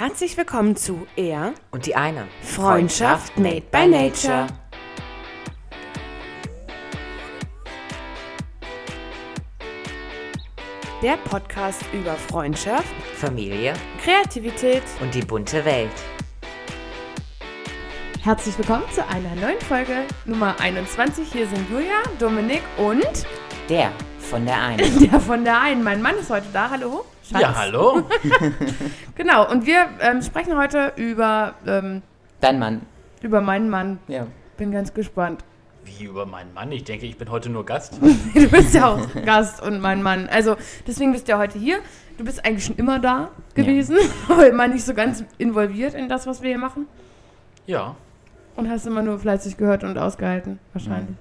Herzlich willkommen zu Er Und die eine. Freundschaft made by nature. Der Podcast über Freundschaft, Familie Kreativität. und die bunte Welt. Herzlich willkommen zu einer neuen Folge Nummer 21. Hier sind Julia, Dominik und Der von der einen. der von der einen. Mein Mann ist heute da. Hallo. Schatz. Ja, hallo. Genau. Und wir ähm, sprechen heute über, ähm, Dein Mann. über meinen Mann. Ja. Bin ganz gespannt. Wie über meinen Mann? Ich denke, ich bin heute nur Gast. Du bist ja auch Gast und mein Mann. Also deswegen bist du ja heute hier. Du bist eigentlich schon immer da gewesen, aber immer nicht so ganz involviert in das, was wir hier machen. Ja. Und hast immer nur fleißig gehört und ausgehalten, wahrscheinlich.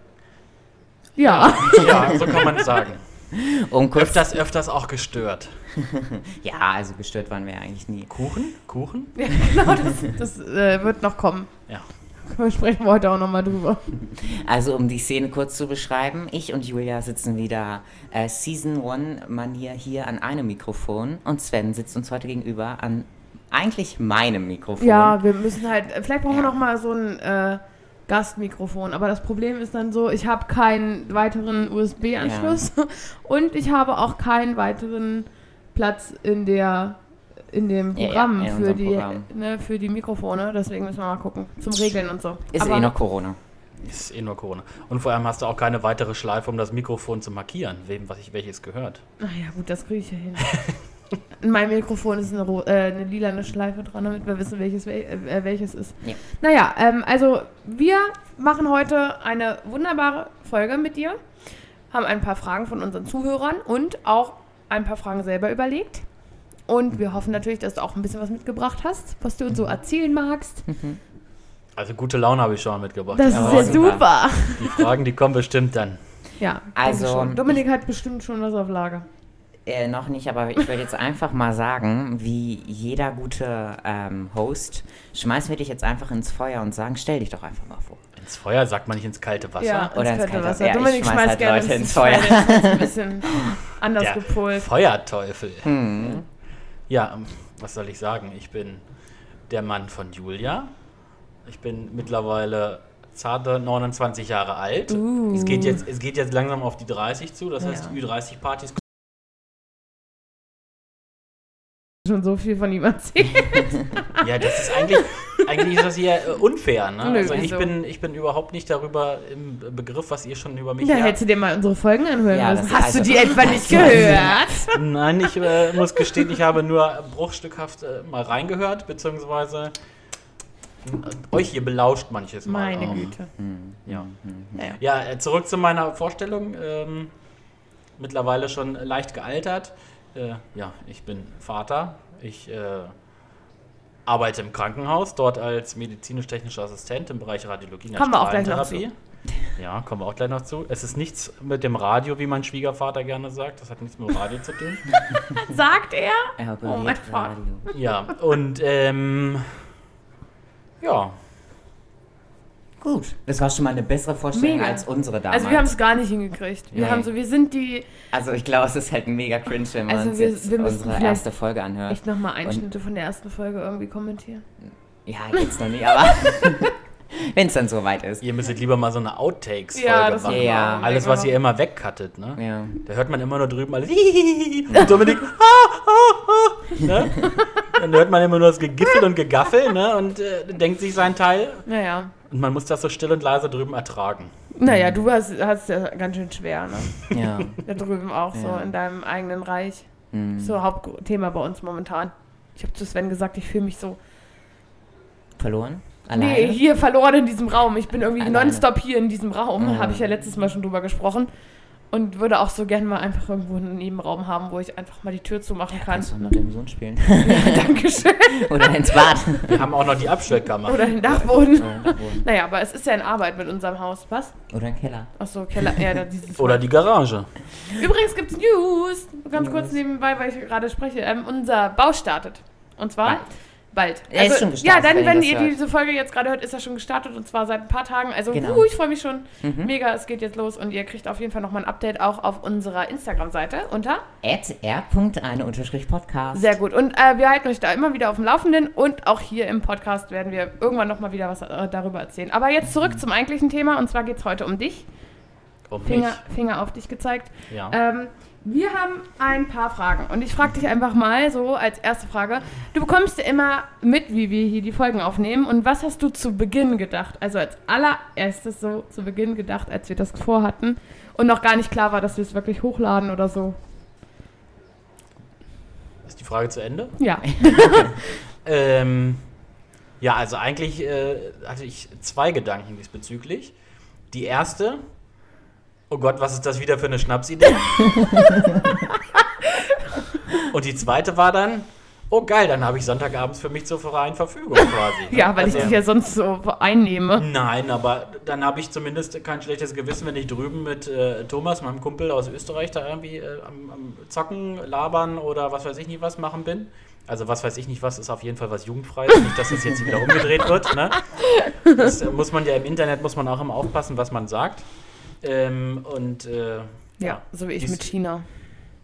Ja. Ja, so kann man es sagen. Um kurz. Öfters, öfters auch gestört. Ja, also gestört waren wir ja eigentlich nie. Kuchen? Kuchen? ja genau, das, das äh, wird noch kommen. Ja. Da sprechen wir heute auch nochmal drüber. Also um die Szene kurz zu beschreiben, ich und Julia sitzen wieder äh, Season 1 Manier hier an einem Mikrofon und Sven sitzt uns heute gegenüber an eigentlich meinem Mikrofon. Ja, wir müssen halt, vielleicht brauchen wir Ja. noch mal so ein äh, Gastmikrofon. Aber das Problem ist dann so, ich habe keinen weiteren USB-Anschluss und ich habe auch keinen weiteren Platz in der in dem Ja, ja, Programm, in für, die, Programm. Ne, für die Mikrofone. Deswegen müssen wir mal gucken. Zum Regeln und so. Ist Aber- eh noch Corona. Ist eh nur Corona. Und vor allem hast du auch keine weitere Schleife, um das Mikrofon zu markieren, wem was ich welches gehört. Ach ja, gut, das kriege ich ja hin. In meinem Mikrofon ist eine, äh, eine lilane Schleife dran, damit wir wissen, welches, wel äh, welches ist. Ja. Naja, ähm, also wir machen heute eine wunderbare Folge mit dir, haben ein paar Fragen von unseren Zuhörern und auch ein paar Fragen selber überlegt. Und wir hoffen natürlich, dass du auch ein bisschen was mitgebracht hast, was du uns so erzählen magst. Also gute Laune habe ich schon mitgebracht. Das Die ist ja Fragen- super. Die Fragen, die kommen bestimmt dann. Ja, Also, schon. Dominik hat bestimmt schon was auf Lager. Äh, noch nicht, aber ich würde jetzt einfach mal sagen, wie jeder gute ähm, Host, schmeißen wir dich jetzt einfach ins Feuer und sagen, stell dich doch einfach mal vor. Ins Feuer sagt man nicht ins kalte Wasser. Ja, Oder ins ins kalte kalte- Wasser. ja, ich Dominik schmeiß schmeißt halt gerne Leute ins Feuer. Ein bisschen anders Der gepolt. Feuerteufel. Hm. Ja, ähm, was soll ich sagen? Ich bin der Mann von Julia. Ich bin mittlerweile zarte 29 Jahre alt. Uh. Es, geht jetzt, es geht jetzt langsam auf die 30 zu. Das heißt, Ja. die Ü30-Partys Schon so viel von ihm erzählt. Ja, das ist eigentlich, eigentlich ist das hier äh, unfair. Ne? Nö, also ich wieso? bin, ich bin überhaupt nicht darüber im Begriff, was ihr schon über mich Da her- hättest du dir mal unsere Folgen anhören Ja, müssen. Hast du also- die etwa nicht gehört? Nein, ich äh, muss gestehen, ich habe nur bruchstückhaft äh, mal reingehört, beziehungsweise äh, euch hier belauscht manches Mal. Meine auch. Güte. Ja, Naja. ja äh, zurück zu meiner Vorstellung. Ähm, mittlerweile schon leicht gealtert. Äh, ja, ich bin Vater. Ich äh, arbeite im Krankenhaus, dort als medizinisch-technischer Assistent im Bereich Radiologie und Kommen wir auch gleich noch Strahlentherapie. Ja, kommen wir auch gleich noch zu. Es ist nichts mit dem Radio, wie mein Schwiegervater gerne sagt. Das hat nichts mit dem Radio zu tun. Sagt er? Er Oh, mein Vater. Radio. Ja, und ähm, ja, Gut. Das war schon mal eine bessere Vorstellung Mega. als unsere damals. Also wir haben es gar nicht hingekriegt. Wir Nee. haben so, wir sind die Also ich glaube, es ist halt mega cringe, wenn wir Also wir- wir müssen unsere erste Folge anhört. echt nochmal Einschnitte von der ersten Folge irgendwie kommentieren. Ja, jetzt noch nicht, aber wenn es dann soweit ist. ihr müsstet lieber mal so eine Outtakes-Folge Ja, das machen. Ja. Alles, was ihr immer wegcuttet, ne? Ja. Da hört man immer nur drüben alles. Und Dominik. ah, ah, ah, ne? Dann hört man immer nur das Gegiffel und Gegaffel, ne? Und äh, denkt sich sein Teil. Naja. Und man muss das so still und leise drüben ertragen. Naja, du hast es ja ganz schön schwer, ne? Ja. Da drüben auch so Ja. in deinem eigenen Reich. Hm. So Hauptthema bei uns momentan. Ich habe zu Sven gesagt, ich fühle mich so Verloren? Alleine? Nee, hier verloren in diesem Raum. Ich bin irgendwie Alleine. nonstop hier in diesem Raum. Mhm. Habe ich ja letztes Mal schon drüber gesprochen. Und würde auch so gerne mal einfach irgendwo einen Nebenraum haben, wo ich einfach mal die Tür zumachen kann. Kannst du mit deinem Sohn spielen? Dankeschön. Oder ins Bad? Wir haben auch noch die Abstellkammer. Oder den Dachboden. Oder, Naja, aber es ist ja in Arbeit mit unserem Haus. Was? oder im Keller. Achso, Keller. Ja, da dieses Oder die Garage. Übrigens gibt's News. Ganz News. kurz nebenbei, weil ich gerade spreche. Ähm, unser Bau startet. Und zwar Bald. Bald. Er ist schon gestartet, Ja, dann, wenn wenn, ihr hört. diese Folge jetzt gerade hört, ist er schon gestartet und zwar seit ein paar Tagen. Also, Genau. uh, ich freue mich schon Mhm. mega. Es geht jetzt los und ihr kriegt auf jeden Fall nochmal ein Update auch auf unserer Instagram-Seite unter. At r.eine-podcast. Sehr gut. Und äh, wir halten euch da immer wieder auf dem Laufenden und auch hier im Podcast werden wir irgendwann nochmal wieder was äh, darüber erzählen. Aber jetzt zurück zum eigentlichen Thema und zwar geht es heute um dich. Um Finger, mich. Finger auf dich gezeigt. Ja. Ähm, wir haben ein paar Fragen und ich frage dich einfach mal so als erste Frage. Du bekommst ja immer mit, wie wir hier die Folgen aufnehmen und was hast du zu Beginn gedacht? Also als allererstes so zu Beginn gedacht, als wir das vorhatten und noch gar nicht klar war, dass wir es wirklich hochladen oder so. Ist die Frage zu Ende? Ja. Ähm, ja, also eigentlich äh, hatte ich zwei Gedanken diesbezüglich. Die erste, oh Gott, was ist das wieder für eine Schnapsidee? Und die zweite war dann, oh geil, dann habe ich Sonntagabends für mich zur freien Verfügung quasi. Ja, weil ich Also- dich ja sonst so einnehme. Nein, aber dann habe ich zumindest kein schlechtes Gewissen, wenn ich drüben mit äh, Thomas, meinem Kumpel aus Österreich, da irgendwie äh, am, am Zocken, labern oder was weiß ich nicht was machen bin. Also was weiß ich nicht was, ist auf jeden Fall was Jugendfreies. nicht, dass das jetzt wieder umgedreht wird. Ne? Das muss man ja im Internet, muss man auch immer aufpassen, was man sagt. Ähm, und äh, Ja, so wie ich dies- mit China.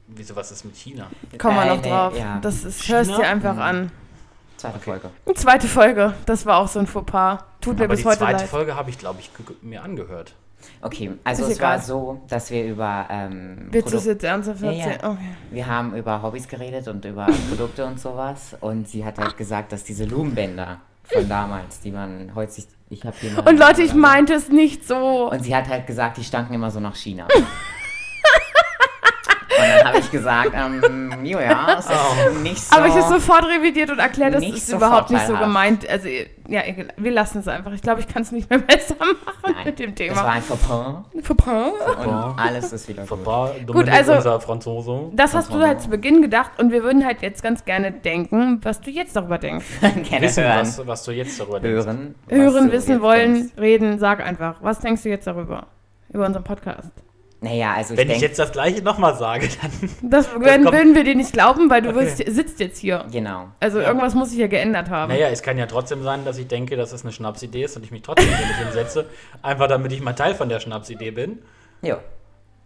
Wieso, was ist mit China? Kommen wir Äh, noch nee, drauf. ja. Das ist, China? hörst dir einfach Mhm. an. Zweite Folge. Zweite Folge, das war auch so ein Fauxpas. Tut mir Aber bis die heute zweite leid. Folge habe ich, glaube ich, mir angehört. Okay, also Ist es war egal. so, dass wir über ähm, Willst du es jetzt ernsthaft Ja, ja. erzählen? Okay. wir haben über Hobbys geredet und über Produkte und sowas und sie hat halt gesagt, dass diese Lumenbänder von damals, die man heute sich, ich mal- Und Leute, ich meinte es nicht so. und sie hat halt gesagt, die stanken immer so nach China. Habe ich gesagt, ähm, ja, es ist Oh. nicht so. Aber ich habe sofort revidiert und erklärt, das ist so überhaupt nicht so gemeint. Also, ja, wir lassen es einfach. Ich glaube, ich kann es nicht mehr besser machen Nein, mit dem Das war Thema. ein Fauxpas Fauxpas. und alles ist wieder gut. Papa, Dominik, also- unser Franzose. Das hast du halt zu Beginn gedacht und wir würden halt jetzt ganz gerne denken, was du jetzt darüber denkst. Gerne Wissen, hören. was, was du jetzt darüber denkst. hören. Hören, wissen wollen, denkst. reden, sag einfach. Was denkst du jetzt darüber? Über unseren Podcast. Naja, also ich Wenn ich jetzt das gleiche nochmal sage, dann. Das, werden, kommt- würden wir dir nicht glauben, weil du Okay. wirst, sitzt jetzt hier. genau. Also Ja. irgendwas muss sich ja geändert haben. Naja, es kann ja trotzdem sein, dass ich denke, dass es eine Schnapsidee ist und ich mich trotzdem hier nicht hinsetze. Einfach damit ich mal Teil von der Schnapsidee bin. Jo.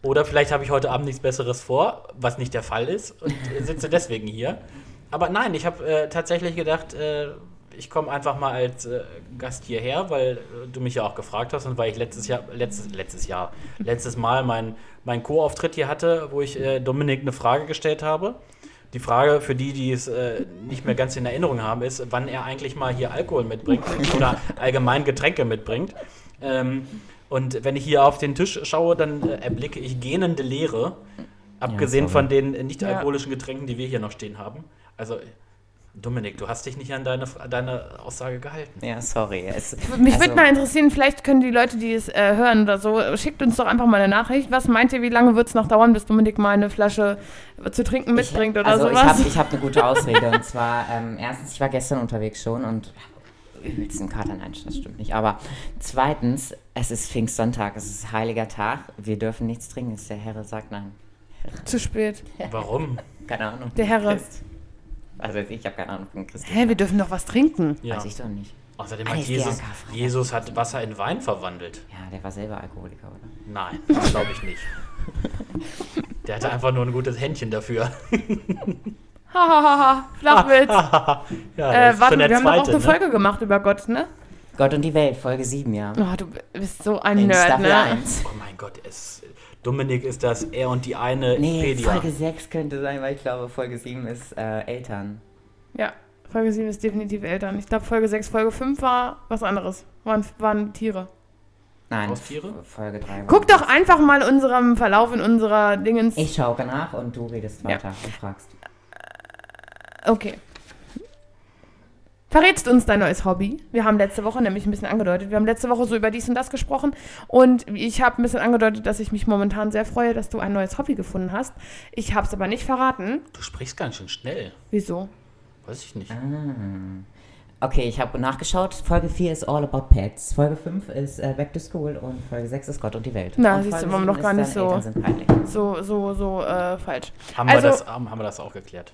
Oder vielleicht habe ich heute Abend nichts Besseres vor, was nicht der Fall ist und sitze deswegen hier. Aber nein, ich habe äh, tatsächlich gedacht, äh, ich komme einfach mal als äh, Gast hierher, weil äh, du mich ja auch gefragt hast und weil ich letztes Jahr, letztes, letztes Jahr, letztes Mal mein, mein Co-Auftritt hier hatte, wo ich äh, Dominik eine Frage gestellt habe. Die Frage für die, die es äh, nicht mehr ganz in Erinnerung haben, ist, wann er eigentlich mal hier Alkohol mitbringt oder allgemein Getränke mitbringt. Ähm, und wenn ich hier auf den Tisch schaue, dann äh, erblicke ich gähnende Leere. Abgesehen sorry. von den äh, nicht-alkoholischen Getränken, die wir hier noch stehen haben. Also, Dominik, du hast dich nicht an deine, an deine Aussage gehalten. Ja, sorry. Es, Mich also, würde mal interessieren, vielleicht können die Leute, die es äh, hören oder so, schickt uns doch einfach mal eine Nachricht. Was meint ihr, wie lange wird es noch dauern, bis Dominik mal eine Flasche zu trinken mitbringt ich, oder also sowas? Ich habe hab eine gute Ausrede. und zwar, ähm, erstens, ich war gestern unterwegs schon und übelst einen Kater, nein, das stimmt nicht. Aber zweitens, es ist Pfingstsonntag, es ist heiliger Tag. Wir dürfen nichts trinken. Der Herr sagt nein. Zu spät. Warum? Keine Ahnung. Der Herr. Christ. Also ich habe keine Ahnung von Christus. Hä, wir dürfen doch was trinken. Ja. Weiß ich doch nicht. Außerdem hat Jesus. Jesus hat Wasser in Wein verwandelt. Ja, der war selber Alkoholiker, oder? Nein, das glaube ich nicht. Der hatte einfach nur ein gutes Händchen dafür. Hahaha, Flachwitz. ja, äh, warte, wir haben doch auch zweite, eine ne? Folge gemacht über Gott, ne? Gott und die Welt, Folge 7, ja. Oh, du bist so ein In Nerd, Staffel ne? 1. Oh mein Gott, es, Dominik ist das er und die eine Nee, Pedia. Folge 6 könnte sein, weil ich glaube, Folge 7 ist äh, Eltern. Ja, Folge 7 ist definitiv Eltern. Ich glaube, Folge 6, Folge 5 war was anderes. Waren, waren Tiere. Nein, Haustiere? F- Folge 3 war Guck doch einfach mal unserem Verlauf in unserer Dingens. Ich schaue nach und du redest Ja. weiter und fragst. Okay. Verrätst uns dein neues Hobby? Wir haben letzte Woche nämlich ein bisschen angedeutet. Wir haben letzte Woche so über dies und das gesprochen. Und ich habe ein bisschen angedeutet, dass ich mich momentan sehr freue, dass du ein neues Hobby gefunden hast. Ich habe es aber nicht verraten. Du sprichst ganz schön schnell. Wieso? Weiß ich nicht. Ah. Okay, ich habe nachgeschaut. Folge 4 ist All About Pets. Folge 5 ist äh, Back to School und Folge 6 ist Gott und die Welt. Na, und siehst du, waren wir 7 doch gar nicht so-. So, so, so äh, falsch. Haben, Also- wir das, haben, haben wir das auch geklärt?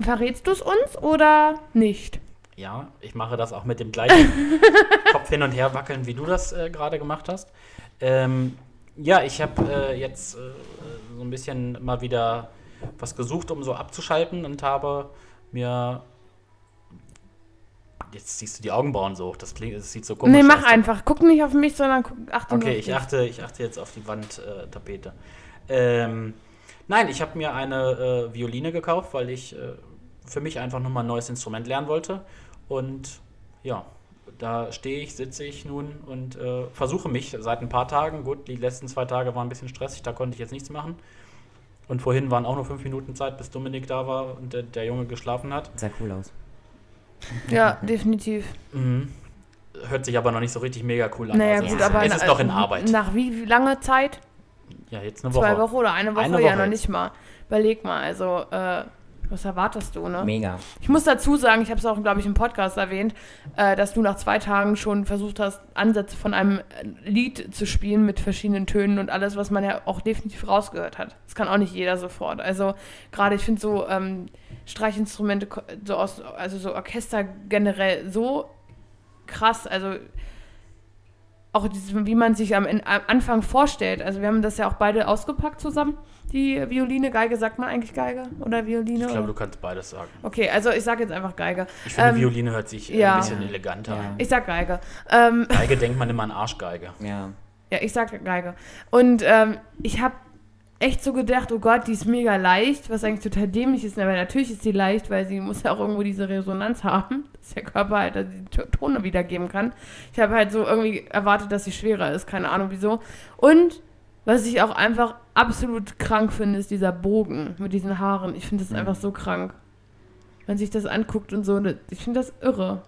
Verrätst du es uns oder nicht? Ja, ich mache das auch mit dem gleichen Kopf hin und her wackeln, wie du das äh, gerade gemacht hast. Ähm, ja, ich habe äh, jetzt äh, so ein bisschen mal wieder was gesucht, um so abzuschalten und habe mir. Jetzt ziehst du die Augenbrauen so hoch, das klingt, das sieht so komisch Nee, aus. mach einfach. Guck nicht auf mich, sondern guck, achte Okay, auf ich dich. achte, ich achte jetzt auf die Wandtapete. Äh, Tapete. ähm, nein, ich habe mir eine äh, Violine gekauft, weil ich äh, für mich einfach nochmal ein neues Instrument lernen wollte. Und ja, da stehe ich, sitze ich nun und äh, versuche mich seit ein paar Tagen. Gut, die letzten zwei Tage waren ein bisschen stressig, da konnte ich jetzt nichts machen. Und vorhin waren auch nur fünf Minuten Zeit, bis Dominik da war und der, der Junge geschlafen hat. Sah cool aus. Ja, definitiv. Mhm. Hört sich aber noch nicht so richtig mega cool an. Naja, Also gut, es, aber ist, es ist noch in Arbeit. Nach wie, wie lange Zeit? Ja, jetzt eine Woche. Zwei Wochen oder eine Woche? Eine Ja, Woche noch jetzt. nicht mal. Überleg mal, also, äh, was erwartest du, ne? Mega. Ich muss dazu sagen, ich habe es auch, glaube ich, im Podcast erwähnt, äh, dass du nach zwei Tagen schon versucht hast, Ansätze von einem Lied zu spielen mit verschiedenen Tönen und alles, was man ja auch definitiv rausgehört hat. Das kann auch nicht jeder sofort. Also gerade, ich finde so ähm, Streichinstrumente, so aus, also so Orchester generell so krass. Also auch wie man sich am, Anfang vorstellt. Also wir haben das ja auch beide ausgepackt zusammen. Die Violine, Geige, sagt man eigentlich Geige oder Violine? Ich glaube, oder? du kannst beides sagen. Okay, also ich sage jetzt einfach Geige. Ich finde, Ähm, Violine hört sich äh, ja. ein bisschen eleganter Ja. an. Ich sag Geige. Ähm, Geige denkt man immer an Arschgeige. Ja. ja, ich sag Geige. Und ähm, ich habe echt so gedacht, oh Gott, die ist mega leicht, was eigentlich total dämlich ist. Aber natürlich ist sie leicht, weil sie muss ja auch irgendwo diese Resonanz haben, dass der Körper halt die Tone wiedergeben kann. Ich habe halt so irgendwie erwartet, dass sie schwerer ist, keine Ahnung wieso. Und was ich auch einfach absolut krank finde, ist dieser Bogen mit diesen Haaren. Ich finde das Mhm. einfach so krank. Wenn man sich das anguckt und so, ich finde das irre.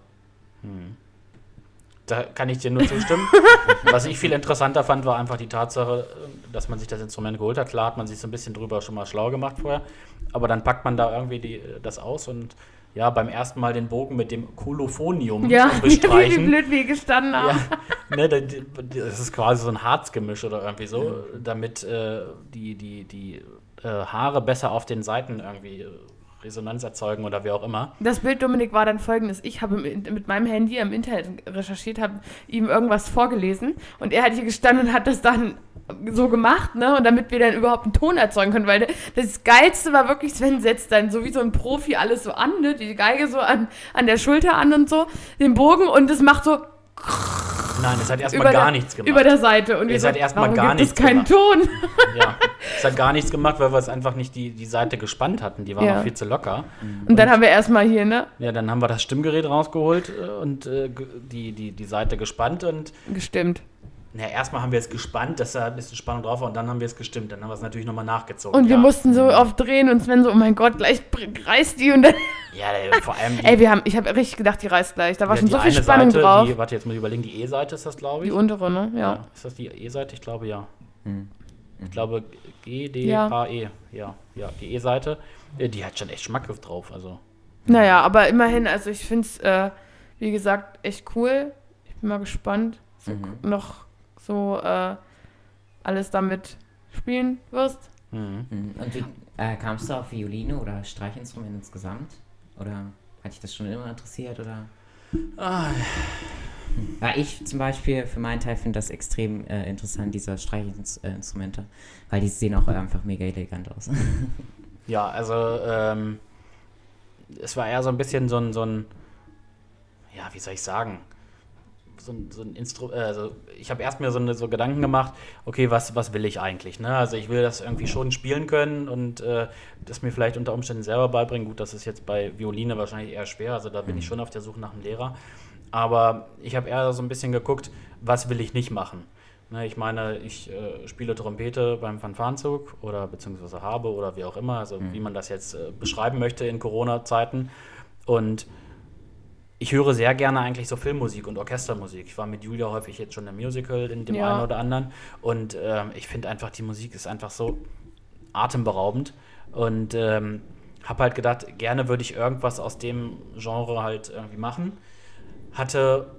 Da kann ich dir nur zustimmen. Was ich viel interessanter fand, war einfach die Tatsache, äh, dass man sich das Instrument geholt hat. Klar hat man sich so ein bisschen drüber schon mal schlau gemacht vorher, aber dann packt man da irgendwie die, äh, das aus und ja, beim ersten Mal den Bogen mit dem Kolophonium Ja, zu wie bestreichen. blöd wir gestanden haben. Ja, ne, das ist quasi so ein Harzgemisch oder irgendwie so, damit äh, die, die, die äh, Haare besser auf den Seiten irgendwie äh, Resonanz erzeugen oder wie auch immer. Das Bild, Dominik, war dann folgendes. Ich habe mit meinem Handy im Internet recherchiert, habe ihm irgendwas vorgelesen und er hat hier gestanden und hat das dann so gemacht, ne? Und damit wir dann überhaupt einen Ton erzeugen können, weil das Geilste war wirklich, Sven setzt dann so wie so ein Profi alles so an, ne? Die Geige so an, an der Schulter an und so, den Bogen und es macht so Nein, es hat erstmal gar der, nichts gemacht. über der Seite. Und seid so, erstmal gar gibt nichts es keinen gemacht. Ton. ja, es hat gar nichts gemacht, weil wir es einfach nicht die, die Seite gespannt hatten. Die war Ja. noch viel zu locker. Und dann haben wir erstmal hier, ne? Ja, dann haben wir das Stimmgerät rausgeholt äh, und äh, die, die, die Seite gespannt und Gestimmt. Na, erstmal haben wir es gespannt, dass da ein bisschen Spannung drauf war und dann haben wir es gestimmt. Dann haben wir es natürlich nochmal nachgezogen. Und wir ja. mussten so oft drehen und Sven so, oh mein Gott, gleich reißt die und dann. Ja, vor allem die, Ey, wir haben, ich habe richtig gedacht, die reißt gleich. Da war ja, schon so viel Spannung Seite, drauf. Die, warte, jetzt muss ich überlegen, die E-Seite ist das, glaube ich. Die untere, ne? Ja. Ist das die E-Seite? Ich glaube ja. Mhm. Ich glaube G, D, Ja. H, E. Ja, ja, die E-Seite. äh, Die hat schon echt Schmackgriff drauf. Also. Naja, aber immerhin, also ich finde es, äh, wie gesagt, echt cool. Ich bin mal gespannt, so Mhm. noch so äh, alles damit spielen wirst. Mhm. Mhm. Und wie äh, kamst du auf Violine oder Streichinstrument insgesamt? Oder hat dich das schon immer interessiert? Oder? Ah, Ja, ich zum Beispiel für meinen Teil finde das extrem äh, interessant, diese Streichinstrumente, weil die sehen auch einfach mega elegant aus. Ja, also ähm, es war eher so ein bisschen so ein, so ein ja, wie soll ich sagen, so ein, so ein Instru äh, also ich habe erst mir so, eine, so Gedanken gemacht, okay, was, was will ich eigentlich? Ne? Also ich will das irgendwie schon spielen können und äh, das mir vielleicht unter Umständen selber beibringen. Gut, das ist jetzt bei Violine wahrscheinlich eher schwer, also da bin ich schon auf der Suche nach einem Lehrer. Aber ich habe eher so ein bisschen geguckt, was will ich nicht machen. Ne, ich meine, ich äh, spiele Trompete beim Fanfarenzug oder beziehungsweise habe oder wie auch immer, also wie man das jetzt äh, beschreiben möchte in Corona-Zeiten. Und ich höre sehr gerne eigentlich so Filmmusik und Orchestermusik. Ich war mit Julia häufig jetzt schon im Musical in dem Ja. einen oder anderen. Und ähm, ich finde einfach, die Musik ist einfach so atemberaubend. Und ähm, habe halt gedacht, gerne würde ich irgendwas aus dem Genre halt irgendwie machen. Hatte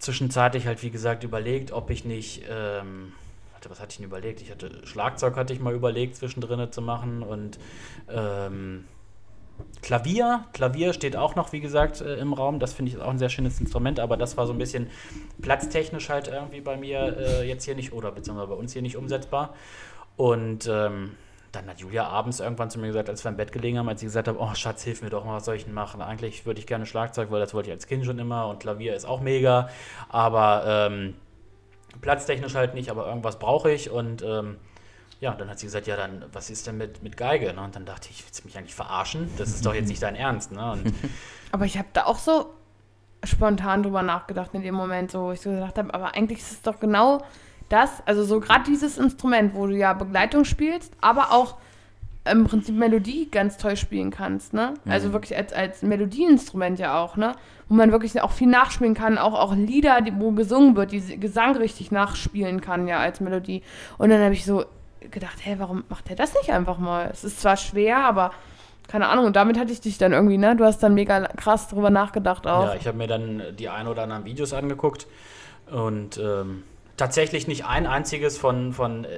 zwischenzeitlich halt, wie gesagt, überlegt, ob ich nicht. Ähm, warte, was hatte ich denn überlegt? Ich hatte Schlagzeug hatte ich mal überlegt, zwischendrin zu machen und ähm, Klavier. Klavier steht auch noch, wie gesagt, äh, im Raum. Das finde ich auch ein sehr schönes Instrument, aber das war so ein bisschen platztechnisch halt irgendwie bei mir äh, jetzt hier nicht oder beziehungsweise bei uns hier nicht umsetzbar. Und ähm, dann hat Julia abends irgendwann zu mir gesagt, als wir im Bett gelegen haben, als sie gesagt hat, oh Schatz, hilf mir doch mal, was soll ich denn machen? Eigentlich würde ich gerne Schlagzeug, weil das wollte ich als Kind schon immer und Klavier ist auch mega, aber ähm, platztechnisch halt nicht, aber irgendwas brauche ich und ähm, ja, dann hat sie gesagt, ja, dann, was ist denn mit, mit Geige? Ne? Und dann dachte ich, willst du mich eigentlich verarschen? Das ist doch jetzt nicht dein Ernst. Ne? Und Aber ich habe da auch so spontan drüber nachgedacht in dem Moment, so wo ich so gedacht habe, aber eigentlich ist es doch genau das, also so gerade dieses Instrument, wo du ja Begleitung spielst, aber auch im Prinzip Melodie ganz toll spielen kannst, ne? Also wirklich als, als Melodieinstrument ja auch, ne? Wo man wirklich auch viel nachspielen kann, auch, auch Lieder, die, wo gesungen wird, die Gesang richtig nachspielen kann, ja, als Melodie. Und dann habe ich so gedacht, hey, warum macht er das nicht einfach mal? Es ist zwar schwer, aber keine Ahnung, und damit hatte ich dich dann irgendwie, ne? Du hast dann mega krass drüber nachgedacht auch. ja, ich habe mir dann die ein oder anderen Videos angeguckt und ähm, tatsächlich nicht ein einziges von, von äh,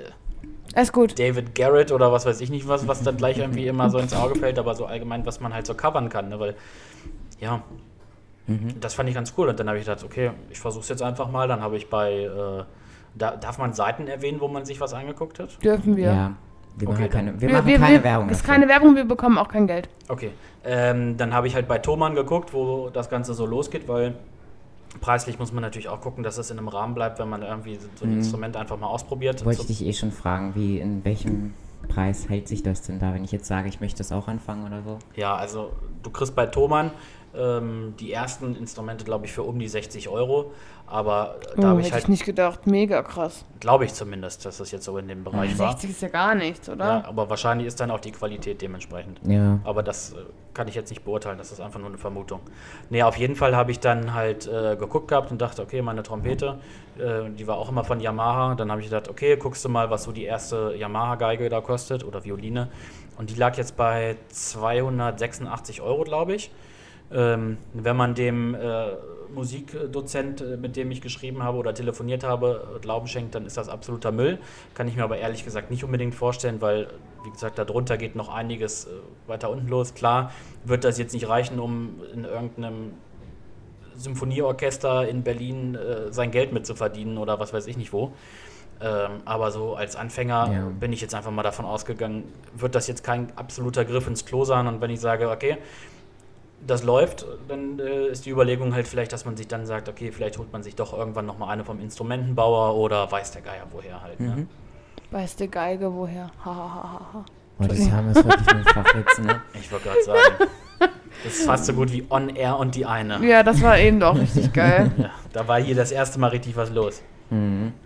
Alles gut. David Garrett oder was weiß ich nicht was, was dann gleich irgendwie immer so ins Auge fällt, aber so allgemein, was man halt so covern kann, ne? weil ja, das fand ich ganz cool und dann habe ich gedacht, okay, ich versuche es jetzt einfach mal, dann habe ich bei, äh, da, darf man Seiten erwähnen, wo man sich was angeguckt hat? Dürfen wir. Ja. Wir machen, Okay, keine, wir Wir, machen wir, keine wir, Werbung. Ist dafür. keine Werbung, wir bekommen auch kein Geld. Okay, ähm, dann habe ich halt bei Thomann geguckt, wo das Ganze so losgeht, weil preislich muss man natürlich auch gucken, dass es in einem Rahmen bleibt, wenn man irgendwie so ein Instrument einfach mal ausprobiert. Wollte ich dich eh schon fragen, wie, in welchem Preis hält sich das denn da, wenn ich jetzt sage, ich möchte das auch anfangen oder so? Ja, also du kriegst bei Thomann ähm, die ersten Instrumente, glaube ich, für um die 60 Euro. Aber äh, Oh, da habe ich halt, ich nicht gedacht. Mega krass. glaube ich zumindest, dass das jetzt so in dem Bereich war. 60 ist ja gar nichts, oder? Ja, aber wahrscheinlich ist dann auch die Qualität dementsprechend. Ja. Aber das äh, kann ich jetzt nicht beurteilen, das ist einfach nur eine Vermutung. Nee, auf jeden Fall habe ich dann halt äh, geguckt gehabt und dachte, okay, meine Trompete, äh, die war auch immer von Yamaha. Dann habe ich gedacht, okay, guckst du mal, was so die erste Yamaha-Geige da kostet oder Violine. Und die lag jetzt bei 286 Euro, glaube ich. Ähm, wenn man dem äh, Musikdozent, äh, mit dem ich geschrieben habe oder telefoniert habe, Glauben schenkt, dann ist das absoluter Müll. Kann ich mir aber ehrlich gesagt nicht unbedingt vorstellen, weil, wie gesagt, darunter geht noch einiges äh, weiter unten los. Klar wird das jetzt nicht reichen, um in irgendeinem Symphonieorchester in Berlin äh, sein Geld mitzuverdienen oder was weiß ich nicht wo. Ähm, aber so als Anfänger Ja. bin ich jetzt einfach mal davon ausgegangen, wird das jetzt kein absoluter Griff ins Klo sein. Und wenn ich sage, okay, das läuft, dann äh, ist die Überlegung halt vielleicht, dass man sich dann sagt, okay, vielleicht holt man sich doch irgendwann nochmal eine vom Instrumentenbauer oder weiß der Geier woher halt. Ne? Weiß der Geige woher? Ha, ha, ha, ha. Oh, das haben wir wirklich Fachwitz, ne? Ich wollte gerade sagen, das ist fast so gut wie On Air und die eine. Ja, das war eben doch richtig geil. Ja, da war hier das erste Mal richtig was los.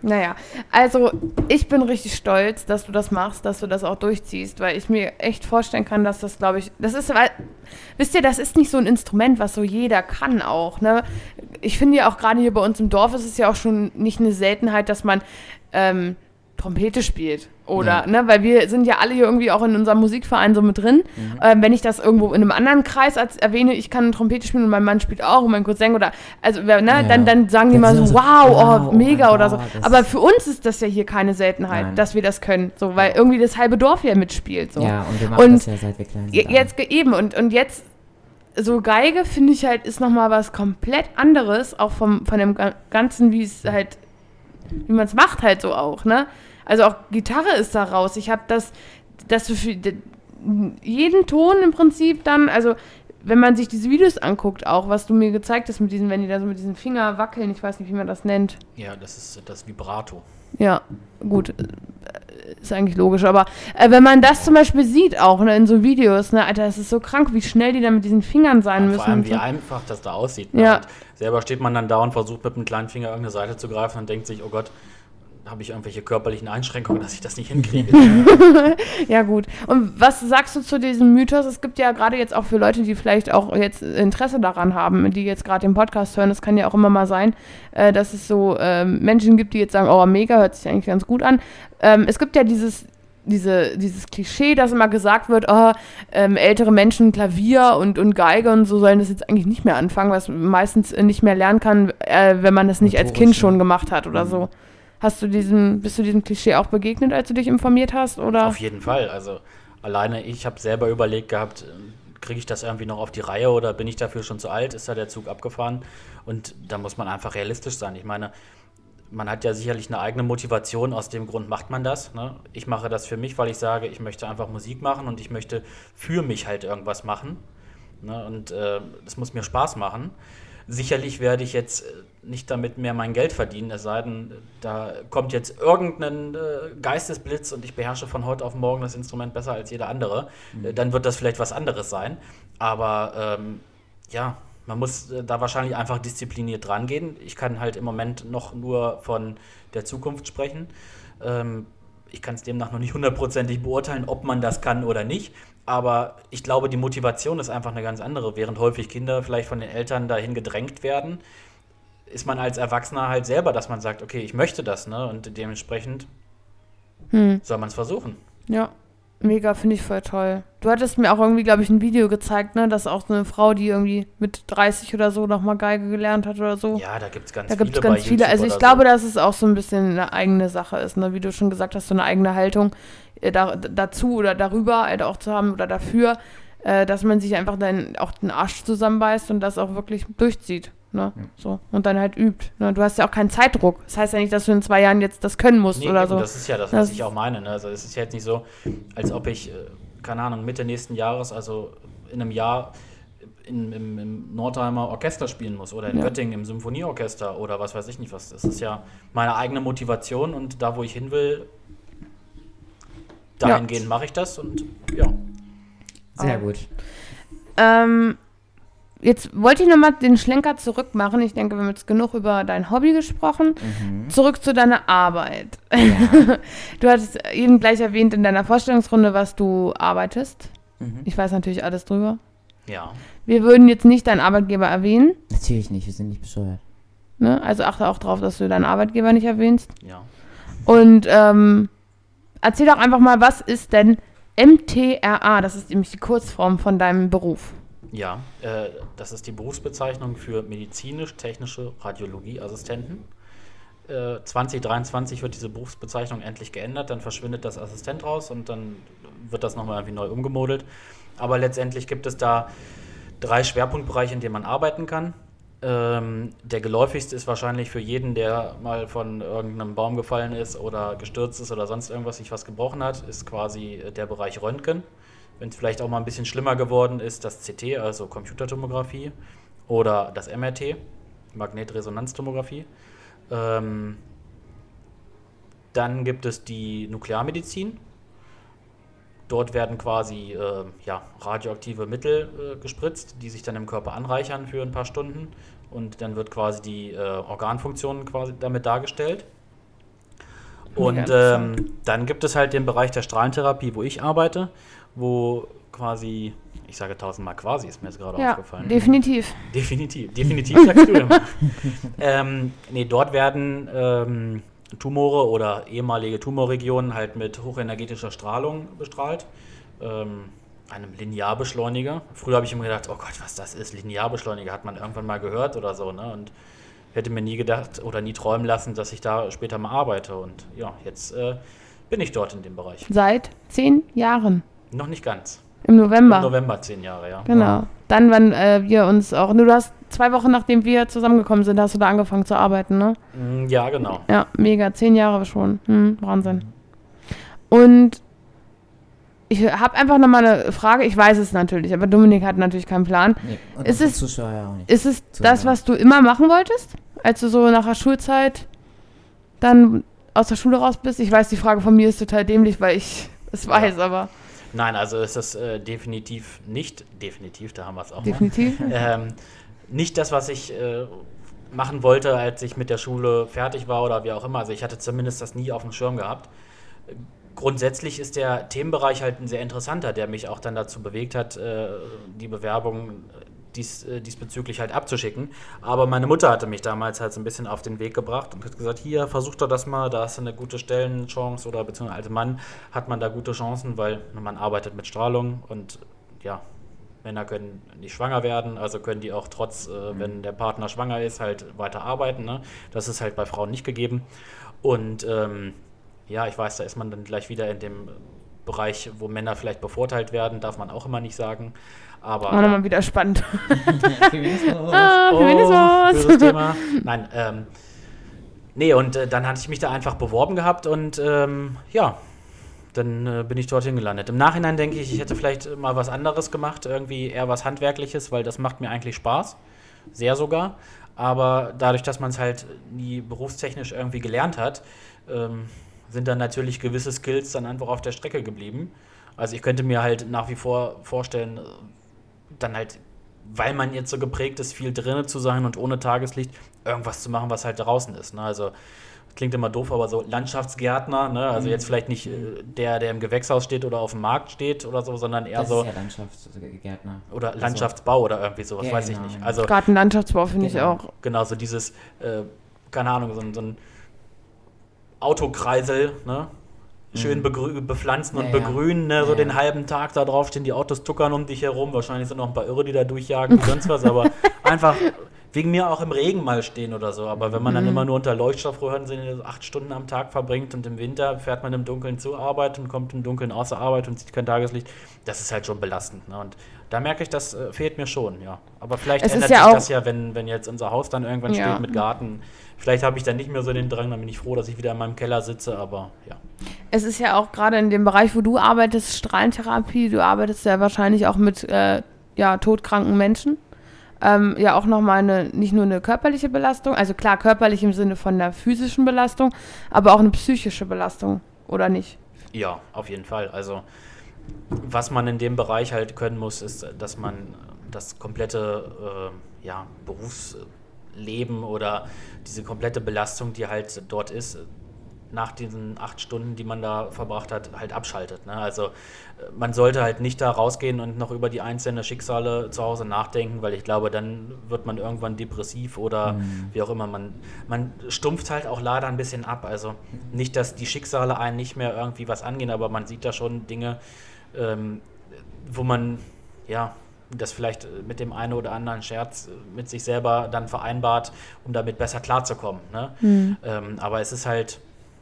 Naja, also ich bin richtig stolz, dass du das machst, dass du das auch durchziehst, weil ich mir echt vorstellen kann, dass das, glaube ich, das ist, weil, wisst ihr, das ist nicht so ein Instrument, was so jeder kann auch, ne? Ich finde ja auch gerade hier bei uns im Dorf ist es ja auch schon nicht eine Seltenheit, dass man ähm, Trompete spielt. Oder, ne, weil wir sind ja alle hier irgendwie auch in unserem Musikverein so mit drin. Ähm, wenn ich das irgendwo in einem anderen Kreis als erwähne, ich kann Trompete spielen und mein Mann spielt auch und mein Cousin oder, also, ne, Ja. dann, dann sagen die mal so, so, wow, oh, oh mega mein oder so. Aber für uns ist das ja hier keine Seltenheit, Nein. dass wir das können, so, weil irgendwie das halbe Dorf ja mitspielt, so. Ja, und wir machen Und das ja seit wir klein sind. Je- Jetzt ge- eben und, und jetzt so Geige finde ich halt ist noch mal was komplett anderes auch vom von dem Ga- ganzen wie es halt wie man es macht halt so auch ne? Also auch Gitarre ist da raus. Ich habe das das d- jeden Ton im Prinzip dann also wenn man sich diese Videos anguckt auch was du mir gezeigt hast mit diesen wenn die da so mit diesen Finger wackeln ich weiß nicht wie man das nennt. Ja, das ist das Vibrato. Ja, gut. Ist eigentlich logisch, aber äh, wenn man das zum Beispiel sieht, auch ne, in so Videos, ne, Alter, es ist so krank, wie schnell die da mit diesen Fingern sein Ja, müssen. vor allem, wie so. einfach das da aussieht. Ne? Ja. Und selber steht man dann da und versucht mit dem kleinen Finger irgendeine Seite zu greifen und denkt sich, oh Gott, habe ich irgendwelche körperlichen Einschränkungen, dass ich das nicht hinkriege. Ja, gut. Und was sagst du zu diesem Mythos? Es gibt ja gerade jetzt auch für Leute, die vielleicht auch jetzt Interesse daran haben, die jetzt gerade den Podcast hören, das kann ja auch immer mal sein, äh, dass es so ähm, Menschen gibt, die jetzt sagen, oh, mega, hört sich eigentlich ganz gut an. Ähm, es gibt ja dieses diese, dieses Klischee, dass immer gesagt wird, oh, ähm, ältere Menschen Klavier und, und Geige und so sollen das jetzt eigentlich nicht mehr anfangen, was man meistens nicht mehr lernen kann, äh, wenn man das nicht als Kind schon gemacht hat oder so. Hast du diesem, bist du diesem Klischee auch begegnet, als du dich informiert hast? Oder? Auf jeden Fall. Also alleine ich habe selber überlegt gehabt, äh, kriege ich das irgendwie noch auf die Reihe oder bin ich dafür schon zu alt? Ist da der Zug abgefahren? Und da muss man einfach realistisch sein. Ich meine, man hat ja sicherlich eine eigene Motivation, aus dem Grund macht man das. Ne? Ich mache das für mich, weil ich sage, ich möchte einfach Musik machen und ich möchte für mich halt irgendwas machen. Ne? Und äh, das muss mir Spaß machen. Sicherlich werde ich jetzt äh, nicht damit mehr mein Geld verdienen, es sei denn, da kommt jetzt irgendein äh, Geistesblitz und ich beherrsche von heute auf morgen das Instrument besser als jeder andere. Mhm. Äh, dann wird das vielleicht was anderes sein. Aber ähm, ja, man muss da wahrscheinlich einfach diszipliniert rangehen. Ich kann halt im Moment noch nur von der Zukunft sprechen. Ähm, ich kann es demnach noch nicht hundertprozentig beurteilen, ob man das kann oder nicht. Aber ich glaube, die Motivation ist einfach eine ganz andere. Während häufig Kinder vielleicht von den Eltern dahin gedrängt werden, ist man als Erwachsener halt selber, dass man sagt, okay, ich möchte das, ne? Und dementsprechend hm. soll man es versuchen. Ja. Mega, finde ich voll toll. Du hattest mir auch irgendwie, glaube ich, ein Video gezeigt, ne, dass auch so eine Frau, die irgendwie mit 30 oder so nochmal Geige gelernt hat oder so. Ja, da gibt es ganz da gibt's viele. ganz viele. Also ich glaube, so. dass es auch so ein bisschen eine eigene Sache ist, ne, wie du schon gesagt hast, so eine eigene Haltung äh, da, dazu oder darüber halt auch zu haben oder dafür, äh, dass man sich einfach dann auch den Arsch zusammenbeißt und das auch wirklich durchzieht. Ne? Ja. So. Und dann halt übt. Ne? Du hast ja auch keinen Zeitdruck. Das heißt ja nicht, dass du in zwei Jahren jetzt das können musst nee, oder eben, so. Das ist ja das, was das ich auch meine. Ne? Also es ist ja jetzt nicht so, als ob ich, äh, keine Ahnung, Mitte nächsten Jahres, also in einem Jahr in, im, im, Nordheimer Orchester spielen muss oder in ja. Göttingen im Symphonieorchester oder was weiß ich nicht was. Das ist ja meine eigene Motivation und da, wo ich hin will, dahingehend ja. mache ich das und ja. Sehr gut. Ähm, Jetzt wollte ich nochmal den Schlenker zurück machen. Ich denke, wir haben jetzt genug über dein Hobby gesprochen. Mhm. Zurück zu deiner Arbeit. Ja. Du hattest eben gleich erwähnt in deiner Vorstellungsrunde, was du arbeitest. Mhm. Ich weiß natürlich alles drüber. Ja. Wir würden jetzt nicht deinen Arbeitgeber erwähnen. Natürlich nicht, wir sind nicht bescheuert. Ne? Also achte auch darauf, dass du deinen Arbeitgeber nicht erwähnst. Ja. Und ähm, erzähl doch einfach mal, was ist denn MTRA? Das ist nämlich die Kurzform von deinem Beruf. Ja, äh, das ist die Berufsbezeichnung für medizinisch-technische Radiologieassistenten. Äh, 2023 wird diese Berufsbezeichnung endlich geändert, dann verschwindet das Assistent raus und dann wird das nochmal irgendwie neu umgemodelt. Aber letztendlich gibt es da drei Schwerpunktbereiche, in denen man arbeiten kann. Ähm, der geläufigste ist wahrscheinlich für jeden, der mal von irgendeinem Baum gefallen ist oder gestürzt ist oder sonst irgendwas sich was gebrochen hat, ist quasi der Bereich Röntgen. Wenn es vielleicht auch mal ein bisschen schlimmer geworden ist, das CT, also Computertomographie, oder das MRT, Magnetresonanztomographie. Ähm, dann gibt es die Nuklearmedizin. Dort werden quasi äh, ja, radioaktive Mittel äh, gespritzt, die sich dann im Körper anreichern für ein paar Stunden. Und dann wird quasi die äh, Organfunktion quasi damit dargestellt. Und ähm, dann gibt es halt den Bereich der Strahlentherapie, wo ich arbeite wo quasi, ich sage tausendmal quasi, ist mir jetzt gerade ja, aufgefallen. Definitiv. Definitiv, definitiv sagst du immer. ähm, nee, dort werden ähm, Tumore oder ehemalige Tumorregionen halt mit hochenergetischer Strahlung bestrahlt. Ähm, einem Linearbeschleuniger. Früher habe ich immer gedacht, oh Gott, was das ist, Linearbeschleuniger, hat man irgendwann mal gehört oder so, ne? Und hätte mir nie gedacht oder nie träumen lassen, dass ich da später mal arbeite. Und ja, jetzt äh, bin ich dort in dem Bereich. Seit zehn Jahren. Noch nicht ganz. Im November. Im November zehn Jahre, ja. Genau. Dann, wenn äh, wir uns auch. Du hast zwei Wochen nachdem wir zusammengekommen sind, hast du da angefangen zu arbeiten, ne? Mm, ja, genau. Ja, mega. Zehn Jahre schon. Hm, Wahnsinn. Und ich habe einfach nochmal eine Frage. Ich weiß es natürlich, aber Dominik hat natürlich keinen Plan. Nee, ist es, ist es das, was du immer machen wolltest? Als du so nach der Schulzeit dann aus der Schule raus bist? Ich weiß, die Frage von mir ist total dämlich, weil ich es weiß, ja. aber. Nein, also ist das äh, definitiv nicht, definitiv, da haben wir es auch. Definitiv. Ähm, nicht das, was ich äh, machen wollte, als ich mit der Schule fertig war oder wie auch immer. Also ich hatte zumindest das nie auf dem Schirm gehabt. Grundsätzlich ist der Themenbereich halt ein sehr interessanter, der mich auch dann dazu bewegt hat, äh, die Bewerbung dies, äh, diesbezüglich halt abzuschicken. Aber meine Mutter hatte mich damals halt so ein bisschen auf den Weg gebracht und hat gesagt, hier, versuch doch das mal, da hast du eine gute Stellenchance oder beziehungsweise als Mann hat man da gute Chancen, weil man arbeitet mit Strahlung und ja, Männer können nicht schwanger werden, also können die auch trotz, äh, mhm. wenn der Partner schwanger ist, halt weiter arbeiten. Ne? Das ist halt bei Frauen nicht gegeben. Und ähm, ja, ich weiß, da ist man dann gleich wieder in dem Bereich, wo Männer vielleicht bevorteilt werden, darf man auch immer nicht sagen. Aber Auch nochmal wieder spannend. Feminismus. ah, Oh, Feminismus. böses Thema. Nein, ähm, nee, und äh, dann hatte ich mich da einfach beworben gehabt und ähm, ja, dann äh, bin ich dorthin gelandet. Im Nachhinein denke ich, ich hätte vielleicht mal was anderes gemacht, irgendwie eher was Handwerkliches, weil das macht mir eigentlich Spaß. Sehr sogar. Aber dadurch, dass man es halt nie berufstechnisch irgendwie gelernt hat, ähm, sind dann natürlich gewisse Skills dann einfach auf der Strecke geblieben. Also ich könnte mir halt nach wie vor vorstellen, dann halt, weil man jetzt so geprägt ist, viel drinnen zu sein und ohne Tageslicht irgendwas zu machen, was halt draußen ist. Ne? Also klingt immer doof, aber so Landschaftsgärtner, ne? also jetzt vielleicht nicht äh, der, der im Gewächshaus steht oder auf dem Markt steht oder so, sondern eher Das so ist ja Landschaftsgärtner. oder Also- Landschaftsbau oder irgendwie sowas, Ja, weiß ich genau, nicht. genau. Also Gartenlandschaftsbau finde ich Genau. auch. genau so dieses, äh, keine Ahnung, so, so ein Autokreisel, ne? Schön begrü- bepflanzen und Mhm. Ja, begrünen, ne? so Ja, den halben Tag da drauf stehen die Autos tuckern um dich herum. Wahrscheinlich sind noch ein paar Irre, die da durchjagen und sonst was, aber einfach wegen mir auch im Regen mal stehen oder so. Aber wenn man Mhm. dann immer nur unter Leuchtstoffröhren sind, acht Stunden am Tag verbringt und im Winter fährt man im Dunkeln zur Arbeit und kommt im Dunkeln außer Arbeit und sieht kein Tageslicht, das ist halt schon belastend. Ne? Und da merke ich, das äh, fehlt mir schon, ja. Aber vielleicht Es ändert ja sich das ja, wenn, wenn jetzt unser Haus dann irgendwann Ja. steht mit Garten. Vielleicht habe ich dann nicht mehr so den Drang, dann bin ich froh, dass ich wieder in meinem Keller sitze, aber ja. Es ist ja auch gerade in dem Bereich, wo du arbeitest, Strahlentherapie, du arbeitest ja wahrscheinlich auch mit äh, ja, todkranken Menschen. Ähm, ja, auch nochmal eine, nicht nur eine körperliche Belastung, also klar, körperlich im Sinne von der physischen Belastung, aber auch eine psychische Belastung, oder nicht? Ja, auf jeden Fall. Also, was man in dem Bereich halt können muss, ist, dass man das komplette äh, ja, Berufsleben oder diese komplette Belastung, die halt dort ist, nach diesen acht Stunden, die man da verbracht hat, halt abschaltet. Ne? Also äh, man sollte halt nicht da rausgehen und noch über die einzelnen Schicksale zu Hause nachdenken, weil ich glaube, dann wird man irgendwann depressiv oder wie auch immer. Man, man stumpft halt auch leider ein bisschen ab. Also nicht, dass die Schicksale einen nicht mehr irgendwie was angehen, aber man sieht da schon Dinge, ähm, wo man ja das vielleicht mit dem einen oder anderen Scherz mit sich selber dann vereinbart, um damit besser klarzukommen. Ne? Ähm, aber es ist halt,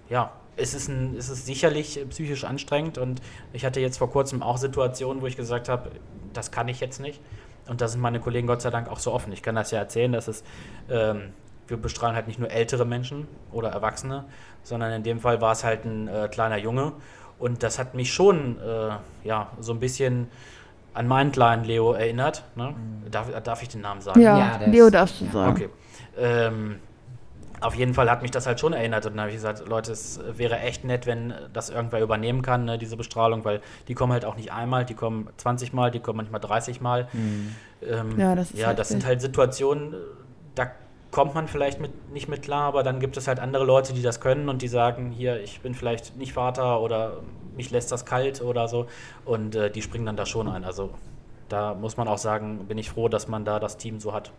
ja, es ist, ein, es ist sicherlich psychisch anstrengend und ich hatte jetzt vor kurzem auch Situationen, wo ich gesagt habe, das kann ich jetzt nicht. Und da sind meine Kollegen Gott sei Dank auch so offen. Ich kann das ja erzählen, dass es, ähm, wir bestrahlen halt nicht nur ältere Menschen oder Erwachsene, sondern in dem Fall war es halt ein äh, kleiner Junge. Und das hat mich schon, äh, ja, so ein bisschen an meinen kleinen Leo erinnert. Ne? Darf, darf ich den Namen sagen? Ja, Ja, Leo darfst du sagen. Okay. Ähm, auf jeden Fall hat mich das halt schon erinnert. Und dann habe ich gesagt, Leute, es wäre echt nett, wenn das irgendwer übernehmen kann, ne, diese Bestrahlung, weil die kommen halt auch nicht einmal, die kommen 20 Mal, die kommen manchmal 30 Mal. Ähm, Ja, das ist ja, das sind halt Situationen, da kommt man vielleicht mit, nicht mit klar, aber dann gibt es halt andere Leute, die das können und die sagen, hier, ich bin vielleicht nicht Vater oder mich lässt das kalt oder so. Und äh, die springen dann da schon ein. Also da muss man auch sagen, bin ich froh, dass man da das Team so hat.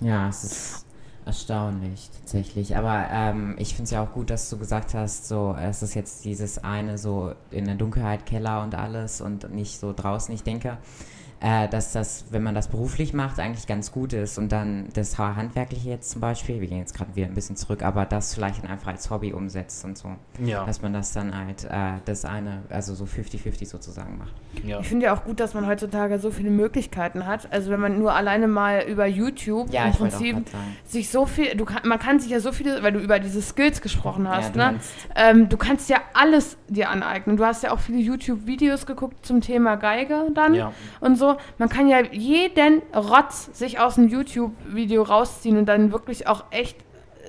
Ja, es ist erstaunlich tatsächlich. Aber ähm, ich finde es ja auch gut, dass du gesagt hast, so es ist jetzt dieses eine so in der Dunkelheit, Keller und alles und nicht so draußen. Ich denke, äh, dass das, wenn man das beruflich macht, eigentlich ganz gut ist und dann das Ha- Handwerkliche jetzt zum Beispiel, wir gehen jetzt gerade wieder ein bisschen zurück, aber das vielleicht dann einfach als Hobby umsetzt und so. Ja. Dass man das dann halt, äh, das eine, also so 50-50 sozusagen macht. Ja. Ich finde ja auch gut, dass man heutzutage so viele Möglichkeiten hat. Also wenn man nur alleine mal über YouTube Ja, im Prinzip sich so viel, du kann, man kann sich ja so viele, weil du über diese Skills gesprochen hast, du ne? Ähm, du kannst ja alles dir aneignen. Du hast ja auch viele YouTube-Videos geguckt zum Thema Geige dann Ja. und so. Man kann ja jeden Rotz sich aus einem YouTube-Video rausziehen und dann wirklich auch echt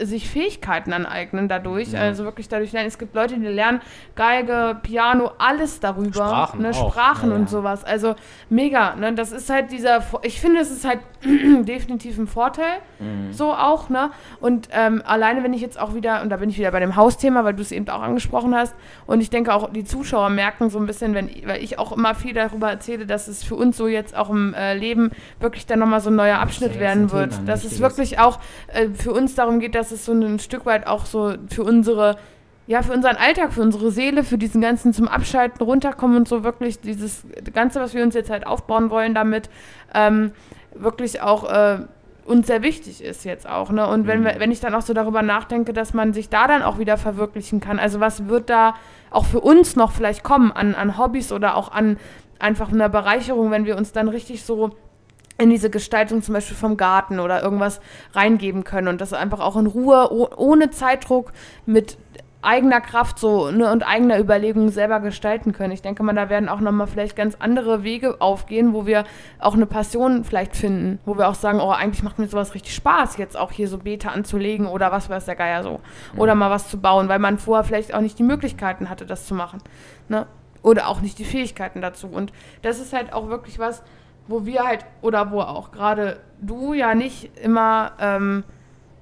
sich Fähigkeiten aneignen dadurch. Ja. Also wirklich dadurch lernen. Es gibt Leute, die lernen Geige, Piano, alles darüber. Sprachen ne? Sprachen Ja, ja. und sowas. Also mega. Ne? Das ist halt dieser, ich finde, es ist halt definitiv ein Vorteil. Mhm. So auch, ne? Und ähm, alleine, wenn ich jetzt auch wieder, und da bin ich wieder bei dem Hausthema, weil du es eben auch angesprochen hast, und ich denke auch, die Zuschauer merken so ein bisschen, wenn, weil ich auch immer viel darüber erzähle, dass es für uns so jetzt auch im äh, Leben wirklich dann nochmal so ein neuer Abschnitt werden wird. Dass es wirklich auch äh, für uns darum geht, dass es so ein Stück weit auch so für unsere ja, für unseren Alltag, für unsere Seele, für diesen ganzen zum Abschalten, runterkommen und so wirklich dieses Ganze, was wir uns jetzt halt aufbauen wollen, damit ähm, wirklich auch äh, uns sehr wichtig ist jetzt auch. Ne? Und wenn, wir, wenn ich dann auch so darüber nachdenke, dass man sich da dann auch wieder verwirklichen kann, also was wird da auch für uns noch vielleicht kommen an, an Hobbys oder auch an einfach einer Bereicherung, wenn wir uns dann richtig so in diese Gestaltung zum Beispiel vom Garten oder irgendwas reingeben können und das einfach auch in Ruhe, oh, ohne Zeitdruck, mit eigener Kraft so ne, und eigener Überlegung selber gestalten können. Ich denke mal, da werden auch nochmal vielleicht ganz andere Wege aufgehen, wo wir auch eine Passion vielleicht finden, wo wir auch sagen, oh, eigentlich macht mir sowas richtig Spaß, jetzt auch hier so Beete anzulegen oder was weiß der Geier so. Oder mal was zu bauen, weil man vorher vielleicht auch nicht die Möglichkeiten hatte, das zu machen. Ne? Oder auch nicht die Fähigkeiten dazu. Und das ist halt auch wirklich was, wo wir halt, oder wo auch gerade du ja nicht immer... Ähm,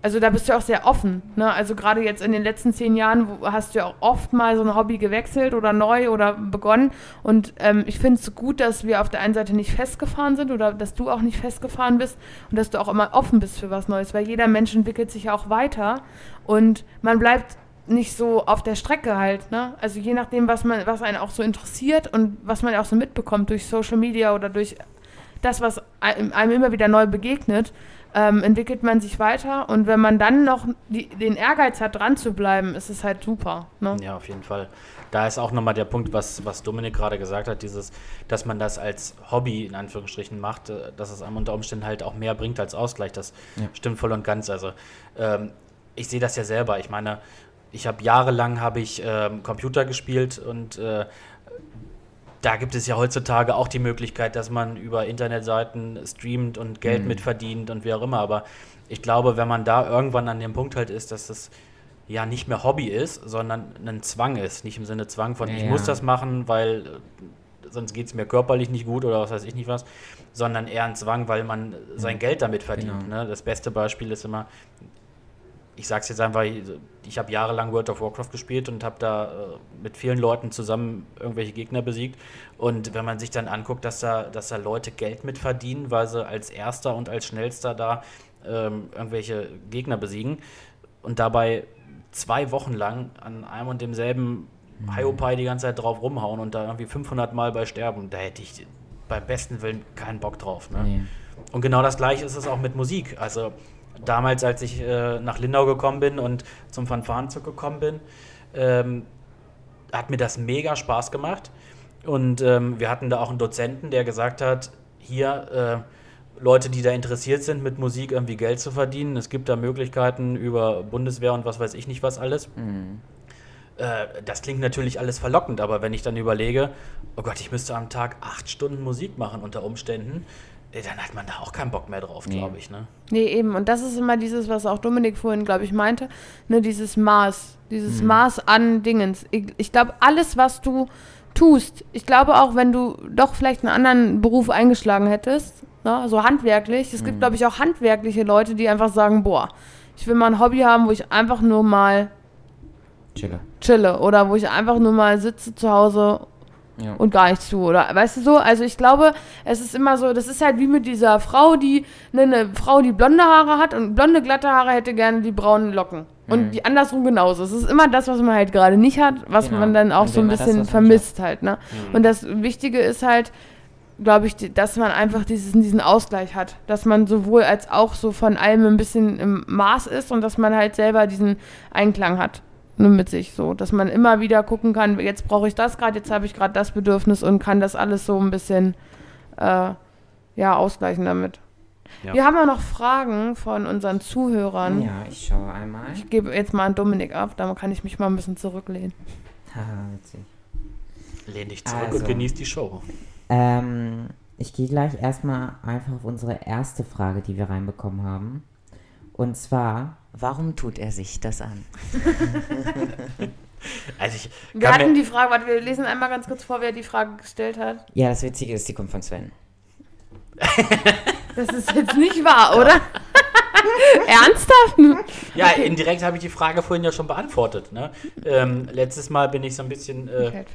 also da bist du auch sehr offen. Ne? Also gerade jetzt in den letzten zehn Jahren hast du ja auch oft mal so ein Hobby gewechselt oder neu oder begonnen. Und ähm, ich finde es gut, dass wir auf der einen Seite nicht festgefahren sind oder dass du auch nicht festgefahren bist und dass du auch immer offen bist für was Neues, weil jeder Mensch entwickelt sich ja auch weiter und man bleibt nicht so auf der Strecke halt, ne? Also je nachdem, was man, was einen auch so interessiert und was man auch so mitbekommt durch Social Media oder durch das, was einem immer wieder neu begegnet, ähm, entwickelt man sich weiter und wenn man dann noch die, den Ehrgeiz hat, dran zu bleiben, ist es halt super. Ne? Ja, auf jeden Fall. Da ist auch nochmal der Punkt, was, was Dominik gerade gesagt hat, dieses, dass man das als Hobby in Anführungsstrichen macht, äh, dass es einem unter Umständen halt auch mehr bringt als Ausgleich. Das ja. stimmt voll und ganz. Also ähm, ich sehe das ja selber. Ich meine, ich habe jahrelang habe ich ähm, Computer gespielt und äh, da gibt es ja heutzutage auch die Möglichkeit, dass man über Internetseiten streamt und Geld mhm. mitverdient und wie auch immer. Aber ich glaube, wenn man da irgendwann an dem Punkt halt ist, dass das ja nicht mehr Hobby ist, sondern ein Zwang ist. Nicht im Sinne Zwang von, ja. ich muss das machen, weil äh, sonst geht es mir körperlich nicht gut oder was weiß ich nicht was, sondern eher ein Zwang, weil man sein. Geld damit verdient. Genau. Ne? Das beste Beispiel ist immer, ich sag's jetzt einfach, ich habe jahrelang World of Warcraft gespielt und habe da äh, mit vielen Leuten zusammen irgendwelche Gegner besiegt. Und wenn man sich dann anguckt, dass da, dass da Leute Geld mit verdienen, weil sie als erster und als schnellster da ähm, irgendwelche Gegner besiegen und dabei zwei Wochen lang an einem und demselben mhm. Hiopai die ganze Zeit drauf rumhauen und da irgendwie 500 Mal bei sterben, da hätte ich beim besten Willen keinen Bock drauf. Ne? Nee. Und genau das gleiche ist es auch mit Musik. Also damals, als ich äh, nach Lindau gekommen bin und zum Fanfarenzug gekommen bin, ähm, hat mir das mega Spaß gemacht. Und ähm, wir hatten da auch einen Dozenten, der gesagt hat, hier äh, Leute, die da interessiert sind, mit Musik irgendwie Geld zu verdienen. Es gibt da Möglichkeiten über Bundeswehr und was weiß ich nicht was alles. Mhm. Äh, das klingt natürlich alles verlockend, aber wenn ich dann überlege, oh Gott, ich müsste am Tag acht Stunden Musik machen unter Umständen, dann hat man da auch keinen Bock mehr drauf, nee. glaube ich. Ne? Nee, eben. Und das ist immer dieses, was auch Dominik vorhin, glaube ich, meinte, ne, dieses Maß, dieses mhm. Maß an Dingens. Ich, ich glaube, alles, was du tust, ich glaube auch, wenn du doch vielleicht einen anderen Beruf eingeschlagen hättest, ne, so handwerklich, es mhm. gibt, glaube ich, auch handwerkliche Leute, die einfach sagen, boah, ich will mal ein Hobby haben, wo ich einfach nur mal chille. chille oder wo ich einfach nur mal sitze zu Hause ja. und gar nichts tue. Oder weißt du so? Also ich glaube, es ist immer so, das ist halt wie mit dieser Frau, die ne, eine Frau, die blonde Haare hat und blonde, glatte Haare hätte gerne die braunen Locken. Und mhm. die andersrum genauso. Es ist immer das, was man halt gerade nicht hat, was genau. man dann auch so ein bisschen das, vermisst halt. Ne? Mhm. Und das Wichtige ist halt, glaube ich, dass man einfach diesen, diesen Ausgleich hat. Dass man sowohl als auch so von allem ein bisschen im Maß ist und dass man halt selber diesen Einklang hat nur mit sich so, dass man immer wieder gucken kann, jetzt brauche ich das gerade, jetzt habe ich gerade das Bedürfnis und kann das alles so ein bisschen äh, ja, ausgleichen damit. Ja. Wir haben ja noch Fragen von unseren Zuhörern. Ja, ich schaue einmal. Ich gebe jetzt mal an Dominik ab, dann kann ich mich mal ein bisschen zurücklehnen. Haha, witzig. Lehn dich zurück also, und genieß die Show. Ähm, ich gehe gleich erstmal einfach auf unsere erste Frage, die wir reinbekommen haben. Und zwar, warum tut er sich das an? also ich wir hatten die Frage, warte, wir lesen einmal ganz kurz vor, wer die Frage gestellt hat. Ja, das Witzige ist, die kommt von Sven. das ist jetzt nicht wahr, oder? Ernsthaft? Ja, okay. indirekt habe ich die Frage vorhin ja schon beantwortet. Ne? Ähm, letztes Mal bin ich so ein bisschen äh,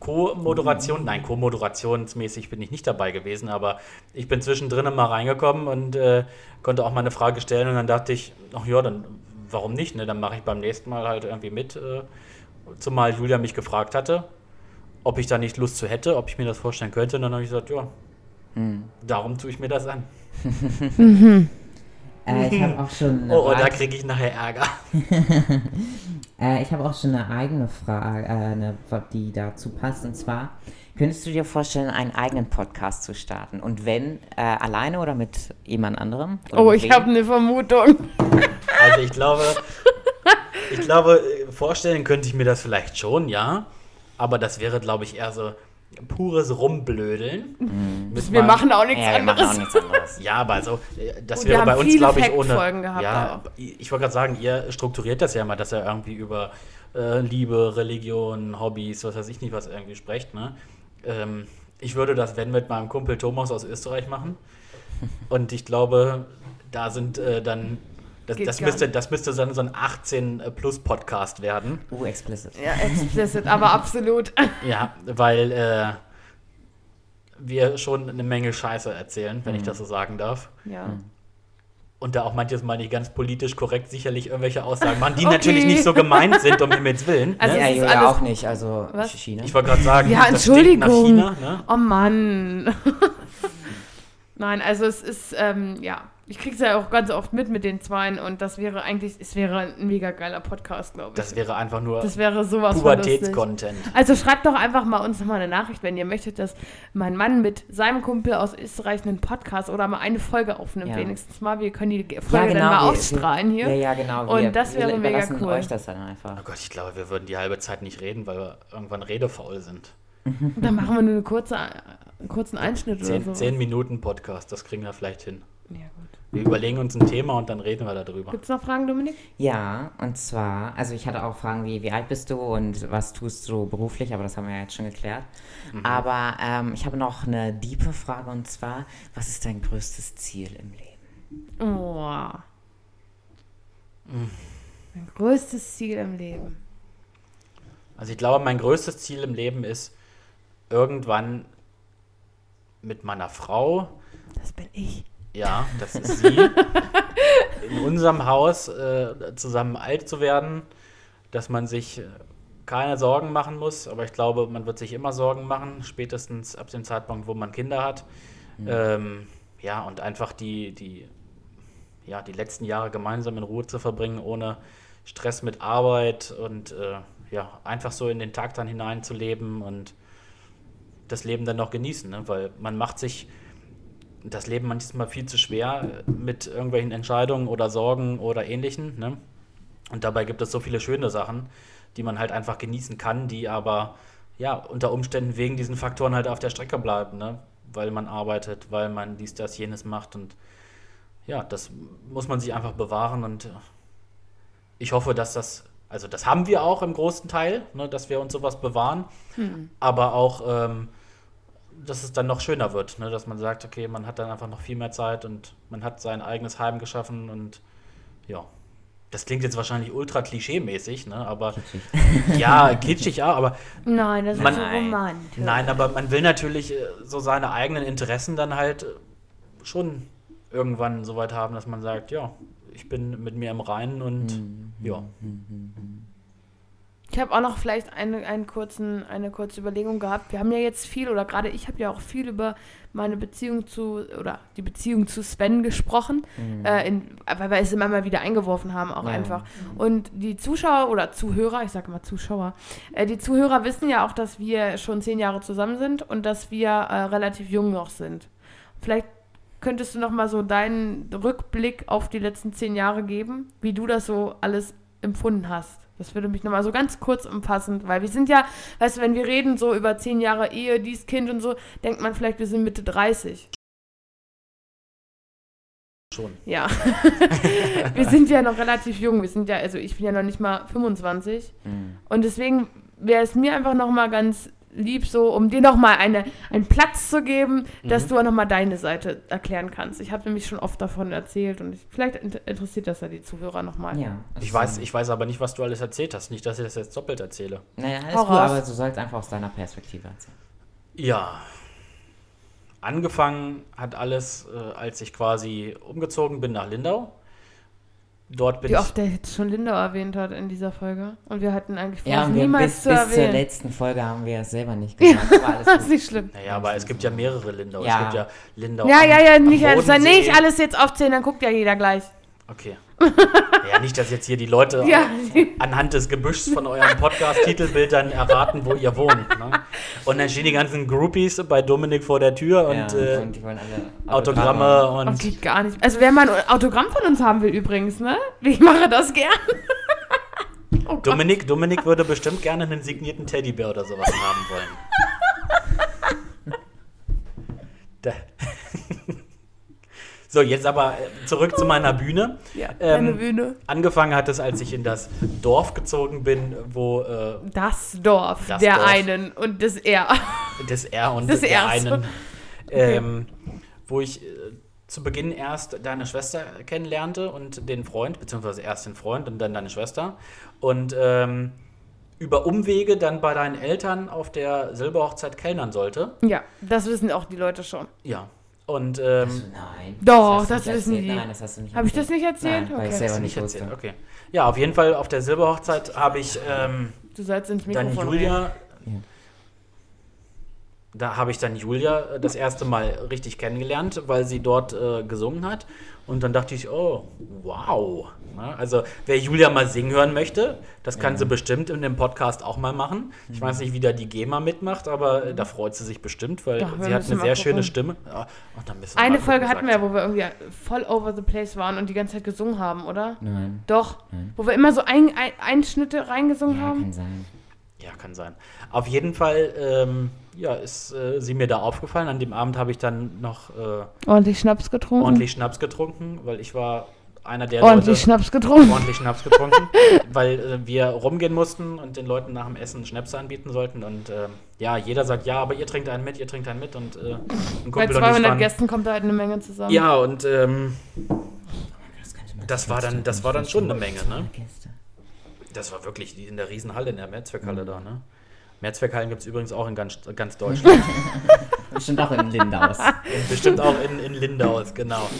Co-Moderation, nein, Co-moderationsmäßig bin ich nicht dabei gewesen, aber ich bin zwischendrin mal reingekommen und äh, konnte auch mal eine Frage stellen und dann dachte ich, ach ja, dann warum nicht? Ne? Dann mache ich beim nächsten Mal halt irgendwie mit. Äh, zumal Julia mich gefragt hatte, ob ich da nicht Lust zu hätte, ob ich mir das vorstellen könnte. Und dann habe ich gesagt, ja, mhm. darum tue ich mir das an. mhm. Äh, ich habe auch schon. eine Oh, oh da Frage- kriege ich nachher Ärger. Äh, ich habe auch schon eine eigene Frage, äh, eine, die dazu passt. Und zwar, könntest du dir vorstellen, einen eigenen Podcast zu starten? Und wenn, äh, alleine oder mit jemand anderem? Oder Oh, ich habe eine Vermutung. Also ich glaube, ich glaube, äh, vorstellen könnte ich mir das vielleicht schon, ja. Aber das wäre, glaube ich, eher so pures Rumblödeln. Mit Wir meinem- machen auch nichts Ja, auch anderes. nichts anderes. Ja, aber also, äh, das Und wäre bei uns, glaube ich, ohne. Gehabt ja, auch. ich wollte gerade sagen, ihr strukturiert das ja mal, dass ihr irgendwie über äh, Liebe, Religion, Hobbys, was weiß ich nicht, was irgendwie sprecht. Ne? Ähm, ich würde das, wenn, mit meinem Kumpel Thomas aus Österreich machen. Und ich glaube, da sind äh, dann. Das, das, müsste, das müsste dann so ein 18-Plus-Podcast werden. Uh, explicit. Ja, explicit, aber absolut. Ja, weil äh, wir schon eine Menge Scheiße erzählen, wenn ich Mhm. das so sagen darf. Ja. Und da auch manches Mal nicht ganz politisch korrekt sicherlich irgendwelche Aussagen machen, die Okay. natürlich nicht so gemeint sind, um Himmels Willen. Also ne? ja, alles- auch nicht, also Was? China. Ich wollte gerade sagen, Ja, das stinkt nach Entschuldigung. China. Ne? Oh Mann. Nein, also es ist, ähm, ja, ich krieg's ja auch ganz oft mit mit den Zweien und das wäre eigentlich, es wäre ein mega geiler Podcast, glaube ich. Das wäre einfach nur Das wäre sowas. Pubertätscontent. Also schreibt doch einfach mal uns nochmal eine Nachricht, wenn ihr möchtet, dass mein Mann mit seinem Kumpel aus Österreich einen Podcast oder mal eine Folge aufnimmt, Ja. wenigstens mal. Wir können die Folge ja, genau. dann mal wir- ausstrahlen hier. Ja, ja, genau. Und wir, das wäre wir mega cool. euch das dann einfach. Oh Gott, ich glaube, wir würden die halbe Zeit nicht reden, weil wir irgendwann redefaul sind. Dann machen wir nur eine kurze, einen kurzen Einschnitt oder Zehn, so. zehn Minuten Podcast, das kriegen wir vielleicht hin. Ja, gut. Wir überlegen uns ein Thema und dann reden wir darüber. Gibt es noch Fragen, Dominik? Ja, und zwar, also ich hatte auch Fragen wie, wie alt bist du und was tust du beruflich, aber das haben wir ja jetzt schon geklärt. Mhm. Aber ähm, ich habe noch eine diepe Frage und zwar, was ist dein größtes Ziel im Leben? Oh. Mein größtes Ziel im Leben. Also ich glaube, mein größtes Ziel im Leben ist, irgendwann mit meiner Frau, Das bin ich. Ja, das ist sie, in unserem Haus äh, zusammen alt zu werden, dass man sich äh, keine Sorgen machen muss, aber ich glaube, man wird sich immer Sorgen machen, spätestens ab dem Zeitpunkt, wo man Kinder hat. Ähm, ja, und einfach die, die, ja, die letzten Jahre gemeinsam in Ruhe zu verbringen, ohne Stress mit Arbeit und äh, ja, einfach so in den Tag dann hineinzuleben und das Leben dann noch genießen, ne? weil man macht sich das Leben manchmal viel zu schwer äh, mit irgendwelchen Entscheidungen oder Sorgen oder ähnlichen. Ne? Und dabei gibt es so viele schöne Sachen, die man halt einfach genießen kann, die aber ja unter Umständen wegen diesen Faktoren halt auf der Strecke bleiben, ne? weil man arbeitet, weil man dies, das, jenes macht und ja, das muss man sich einfach bewahren und äh, ich hoffe, dass das, also das haben wir auch im großen Teil, ne, dass wir uns sowas bewahren, aber auch, ähm, dass es dann noch schöner wird, ne, dass man sagt, okay, man hat dann einfach noch viel mehr Zeit und man hat sein eigenes Heim geschaffen und ja. Das klingt jetzt wahrscheinlich ultra klischee-mäßig, ne? aber ja, kitschig auch, aber Nein, das Man- ist so romantisch. Nein, aber man will natürlich äh, so seine eigenen Interessen dann halt äh, schon irgendwann so weit haben, dass man sagt, ja, ich bin mit mir im Reinen und ja. Ich habe auch noch vielleicht eine, einen kurzen, eine kurze Überlegung gehabt. Wir haben ja jetzt viel, oder gerade ich habe ja auch viel über meine Beziehung zu, oder die Beziehung zu Sven gesprochen, äh, in, weil wir es immer mal wieder eingeworfen haben, auch Ja. einfach. Und die Zuschauer oder Zuhörer, ich sage immer Zuschauer, äh, die Zuhörer wissen ja auch, dass wir schon zehn Jahre zusammen sind und dass wir äh, relativ jung noch sind. Vielleicht könntest du noch mal so deinen Rückblick auf die letzten zehn Jahre geben, wie du das so alles empfunden hast. Das würde mich noch mal so ganz kurz umfassend, weil wir sind ja, weißt du, wenn wir reden so über zehn Jahre Ehe, dies Kind und so, denkt man vielleicht, wir sind Mitte 30. Schon. Ja. wir sind ja noch relativ jung. Wir sind ja, also ich bin ja noch nicht mal 25. Mhm. Und deswegen wäre es mir einfach noch mal ganz lieb, so, um dir noch mal eine, einen Platz zu geben, dass Mhm. du auch noch mal deine Seite erklären kannst. Ich habe nämlich schon oft davon erzählt und ich, vielleicht inter- interessiert das ja die Zuhörer noch mal. Ja. Ich weiß, ich weiß aber nicht, was du alles erzählt hast. Nicht, dass ich das jetzt doppelt erzähle. Naja, alles Hau gut, aber du sollst einfach aus deiner Perspektive erzählen. Ja. Angefangen hat alles, äh, als ich quasi umgezogen bin nach Lindau. Dort bin Wie ich. oft der jetzt schon Linda erwähnt hat in dieser Folge. Und wir hatten eigentlich vor, Ja, es und wir niemals bis, zu bis zur erwähnen. letzten Folge haben wir es selber nicht gesagt. Aber alles Das ist nicht schlimm. Naja, aber es gibt ja mehrere Linda. Es Ja. gibt ja Linda Ja, am- ja, ja, am nicht alles, Bodensee. nicht alles jetzt aufzählen, dann guckt ja jeder gleich. Okay. Ja, nicht, dass jetzt hier die Leute Ja. anhand des Gebüschs von eurem Podcast-Titelbildern erraten, wo ihr wohnt. Ne? Und dann stehen die ganzen Groupies bei Dominik vor der Tür und, ja, äh, und die wollen alle Autogramme Das und. geht gar nicht. Also wer mal ein Autogramm von uns haben will übrigens, ne? Ich mache das gern. Oh. Dominik, Dominik würde bestimmt gerne einen signierten Teddybär oder sowas haben wollen. Da. So, jetzt aber äh, zurück zu meiner Bühne. Ja, Ähm, eine Bühne. Angefangen hat es, als ich in das Dorf gezogen bin, wo äh, Das Dorf Das der Dorf. einen und des Er. das R und Das der einen, ähm, wo ich äh, zu Beginn erst deine Schwester kennenlernte und den Freund, beziehungsweise erst den Freund und dann deine Schwester. Und ähm, über Umwege dann bei deinen Eltern auf der Silberhochzeit kellnern sollte. Ja, das wissen auch die Leute schon. Ja. Und ähm, Nein. Doch, das nicht wissen erzählt. die. Nein, das hast du nicht Habe ich das nicht erzählt? Nein, weil ich okay. selber nicht erzählt. Okay. Ja, auf jeden Fall auf der Silberhochzeit habe ich ähm, Du sollst ins dann Mikrofon Julia. Ja. Da habe ich dann Julia äh, das erste Mal richtig kennengelernt, weil sie dort äh, gesungen hat. Und dann dachte ich, oh, wow. Na, also, wer Julia mal singen hören möchte, das kann sie bestimmt in dem Podcast auch mal machen. Ich weiß nicht, wie da die GEMA mitmacht, aber äh, da freut sie sich bestimmt, weil Doch, sie hat eine sehr gucken. schöne Stimme. Ja, und dann müssen wir Eine Folge hatten wir, wo wir irgendwie voll over the place waren und die ganze Zeit gesungen haben, oder? Nein. Doch. Nein. Wo wir immer so ein, ein, Einschnitte reingesungen Ja, haben. kann sein. Ja, kann sein. Auf jeden Fall ähm, ja, ist äh, sie mir da aufgefallen. An dem Abend habe ich dann noch äh, Ordentlich Schnaps getrunken. ordentlich Schnaps getrunken, weil ich war einer der Ordentlich Leute, Schnaps getrunken. ordentlich Schnaps getrunken, weil äh, wir rumgehen mussten und den Leuten nach dem Essen Schnäpse anbieten sollten. Und ähm, ja, jeder sagt, ja, aber ihr trinkt einen mit, ihr trinkt einen mit. Und äh, ein Bei Kumpel ich 200 waren, Gästen kommt da halt eine Menge zusammen. Ja, und ähm, Das, war dann- das war dann schon eine Menge, ne? Das war wirklich in der Riesenhalle, in der Mehrzweckhalle da. Ne? Mehrzweckhallen gibt es übrigens auch in ganz, ganz Deutschland. Bestimmt auch in Lindaus. Bestimmt auch in, in Lindaus, genau.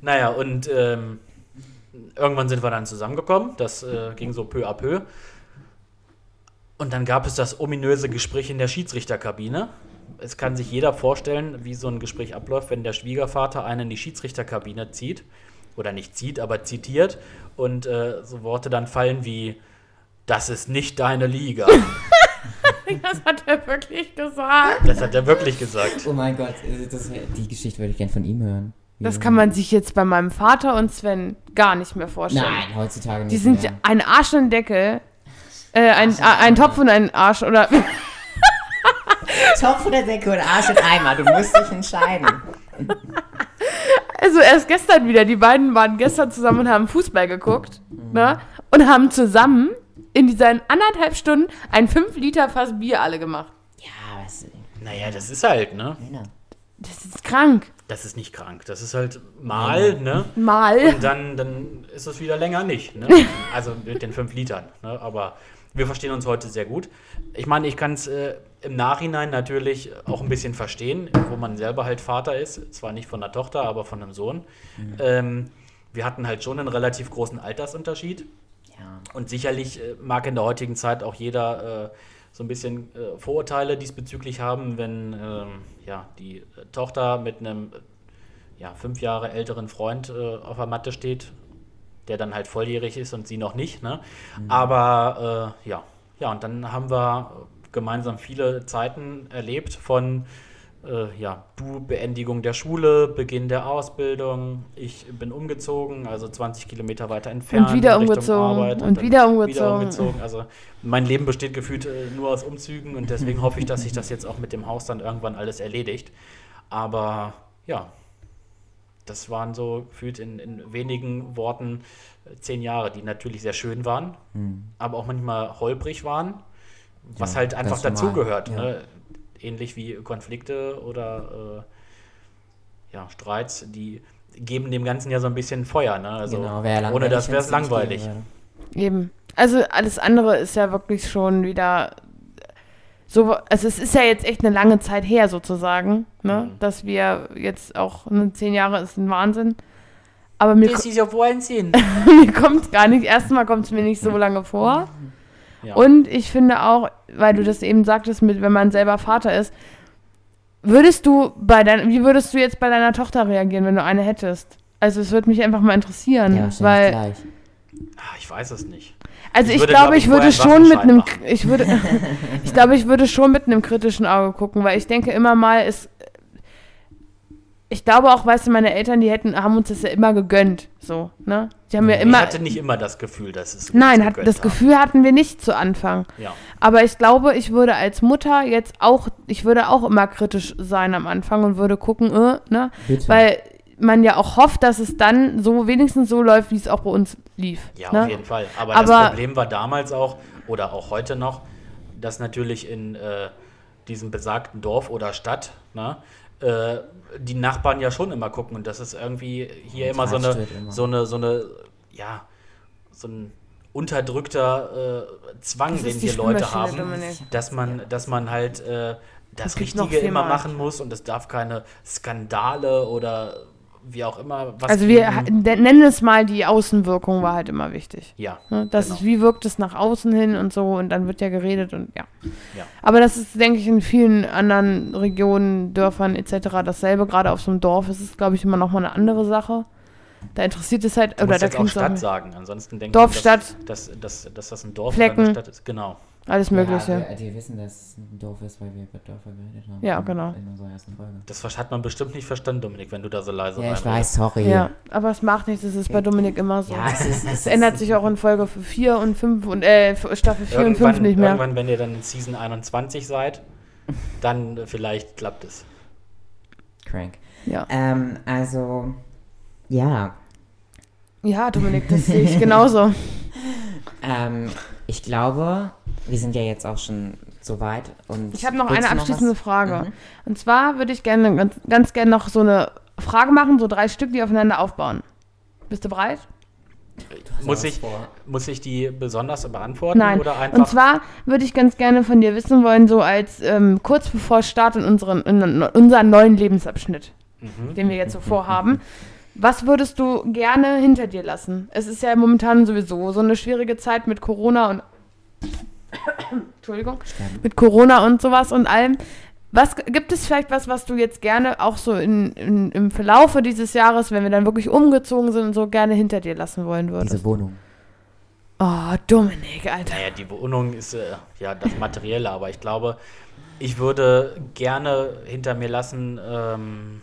Naja, und ähm, irgendwann sind wir dann zusammengekommen. Das äh, ging so peu à peu. Und dann gab es das ominöse Gespräch in der Schiedsrichterkabine. Es kann sich jeder vorstellen, wie so ein Gespräch abläuft, wenn der Schwiegervater einen in die Schiedsrichterkabine zieht. Oder nicht zieht, aber zitiert. Und äh, so Worte dann fallen wie, das ist nicht deine Liga. Das hat er wirklich gesagt. Das hat er wirklich gesagt. Oh mein Gott, äh, das, die Geschichte würde ich gern von ihm hören. Das kann man sich jetzt bei meinem Vater und Sven gar nicht mehr vorstellen. Nein, heutzutage nicht. Die sind mehr. ein Arsch und Deckel. Äh, ein, ein Topf und ein Arsch oder. Topf oder Decke oder Arsch und Eimer. Du musst dich entscheiden. Also erst gestern wieder. Die beiden waren gestern zusammen und haben Fußball geguckt. Mhm. Ne? Und haben zusammen in diesen anderthalb Stunden ein 5 Liter Fass Bier alle gemacht. Ja, was. Naja, das ist halt, ne? Das ist krank. Das ist nicht krank. Das ist halt mal, ne? Mal. Und dann, dann ist es wieder länger nicht. Ne? Also mit den fünf Litern. Ne? Aber wir verstehen uns heute sehr gut. Ich meine, ich kann es äh, im Nachhinein natürlich auch ein bisschen verstehen, wo man selber halt Vater ist. Zwar nicht von der Tochter, aber von einem Sohn. Ähm, wir hatten halt schon einen relativ großen Altersunterschied. Ja. Und sicherlich äh, mag in der heutigen Zeit auch jeder äh, so ein bisschen äh, Vorurteile diesbezüglich haben, wenn ähm, ja, die Tochter mit einem ja, fünf Jahre älteren Freund auf der Matte steht, der dann halt volljährig ist und sie noch nicht. Ne? Aber äh, ja. ja, und dann haben wir gemeinsam viele Zeiten erlebt von äh, ja, du Beendigung der Schule, Beginn der Ausbildung, ich bin umgezogen, also 20 Kilometer weiter entfernt. Und wieder in Richtung umgezogen Arbeit und dann wieder umgezogen. Wieder umgezogen. Also mein Leben besteht gefühlt äh, nur aus Umzügen und deswegen hoffe ich, dass sich das jetzt auch mit dem Haus dann irgendwann alles erledigt. Aber ja, das waren so gefühlt in, in wenigen Worten äh, zehn Jahre, die natürlich sehr schön waren, aber auch manchmal holprig waren, was Ja, halt einfach dazugehört. ja. Ne? Ähnlich wie Konflikte oder äh, ja, Streits, die geben dem Ganzen ja so ein bisschen Feuer. Ne? Also genau, ohne das wäre es langweilig. Eben. Also alles andere ist ja wirklich schon wieder so, also es ist ja jetzt echt eine lange Zeit her sozusagen, ne? Mhm. dass wir jetzt auch ne, zehn Jahre ist ein Wahnsinn. Aber mir, Das ist ja Wahnsinn. mir kommt gar nicht, erstmal kommt es mir nicht so lange vor. Ja. Und ich finde auch, weil du das eben sagtest, mit, wenn man selber Vater ist, würdest du bei dein, wie würdest du jetzt bei deiner Tochter reagieren, wenn du eine hättest? Also es würde mich einfach mal interessieren, Ja, weil gleich. Ah, ich weiß es nicht. also Ich ich, würde, glaube, glaub ich, ich würde schon mit einem ich würde ich glaube, ich würde schon mit einem kritischen Auge gucken, weil ich denke immer mal ist ich glaube auch, weißt du, meine Eltern, die hätten haben uns das ja immer gegönnt, so, ne? Die haben ja ich immer hatte nicht immer das Gefühl, dass es. Nein, hat, das haben. Gefühl hatten wir nicht zu Anfang. Ja. Aber ich glaube, ich würde als Mutter jetzt auch, ich würde auch immer kritisch sein am Anfang und würde gucken, äh, ne? Bitte. Weil man ja auch hofft, dass es dann so wenigstens so läuft, wie es auch bei uns lief. Ja, ne? auf jeden Fall. Aber, Aber- das Problem war damals auch, oder auch heute noch, dass natürlich in äh, diesem besagten Dorf oder Stadt, ne, äh, die Nachbarn ja schon immer gucken und das ist irgendwie hier immer so eine, immer. so eine, so eine, ja, so ein unterdrückter äh, Zwang, Das den die hier Leute haben, Dominik. dass man, dass man halt äh, das noch Richtige immer machen muss und es darf keine Skandale oder wie auch immer was Also wir nennen es mal, die Außenwirkung war halt immer wichtig. ja, Ne? Das Genau. ist, wie wirkt es nach außen hin und so und dann wird ja geredet und ja. Ja. Aber das ist, denke ich, in vielen anderen Regionen, Dörfern etc. dasselbe. Gerade auf so einem Dorf ist es, glaube ich, immer noch mal eine andere Sache. Da interessiert es halt, Du oder da jetzt auch Stadt sagen, ansonsten denken Dorf, die, Stadt. dass, dass, dass, dass das ein Dorf Flecken. oder eine Stadt ist. Genau. Alles Mögliche. Ja, wir, wir wissen, dass es ein Dorf ist, weil wir über Dörfer geredet haben. Ja, genau. In unserer ersten Folge. Das hat man bestimmt nicht verstanden, Dominik, wenn du da so leise Ja, ich weiß, sorry. Ja, aber es macht nichts, es ist bei Dominik immer so. Ja, es ist. Es, Es ändert sich auch in Folge 4 und 5 und äh, Staffel 4 und 5 Irgendwann, nicht mehr. irgendwann, wenn ihr dann in Season 21 seid, dann äh, vielleicht klappt es. Crank. Ja. Ähm, also. Ja. ja, Dominik, das sehe ich genauso. Ähm, ich glaube, wir sind ja jetzt auch schon so weit. Und Ich habe noch eine du abschließende was? Frage. Mhm. Und zwar würde ich gerne ganz, ganz gerne noch so eine Frage machen, so drei Stück, die aufeinander aufbauen. Bist du bereit? Muss was ich, vor. muss ich die besonders beantworten Nein. oder einfach? Und zwar würde ich ganz gerne von dir wissen wollen, so als ähm, kurz bevor Start in, unseren, in unseren neuen Lebensabschnitt, Mhm. den wir jetzt so vorhaben. Was würdest du gerne hinter dir lassen? Es ist ja momentan sowieso so eine schwierige Zeit mit Corona und Entschuldigung, mit Corona und sowas und allem. Was gibt es vielleicht was, was du jetzt gerne auch so in, in, im Verlaufe dieses Jahres, wenn wir dann wirklich umgezogen sind und so gerne hinter dir lassen wollen würdest? Diese Wohnung. Oh, Dominik, Alter. Naja, die Wohnung ist äh, ja das Materielle, aber ich glaube, ich würde gerne hinter mir lassen, ähm,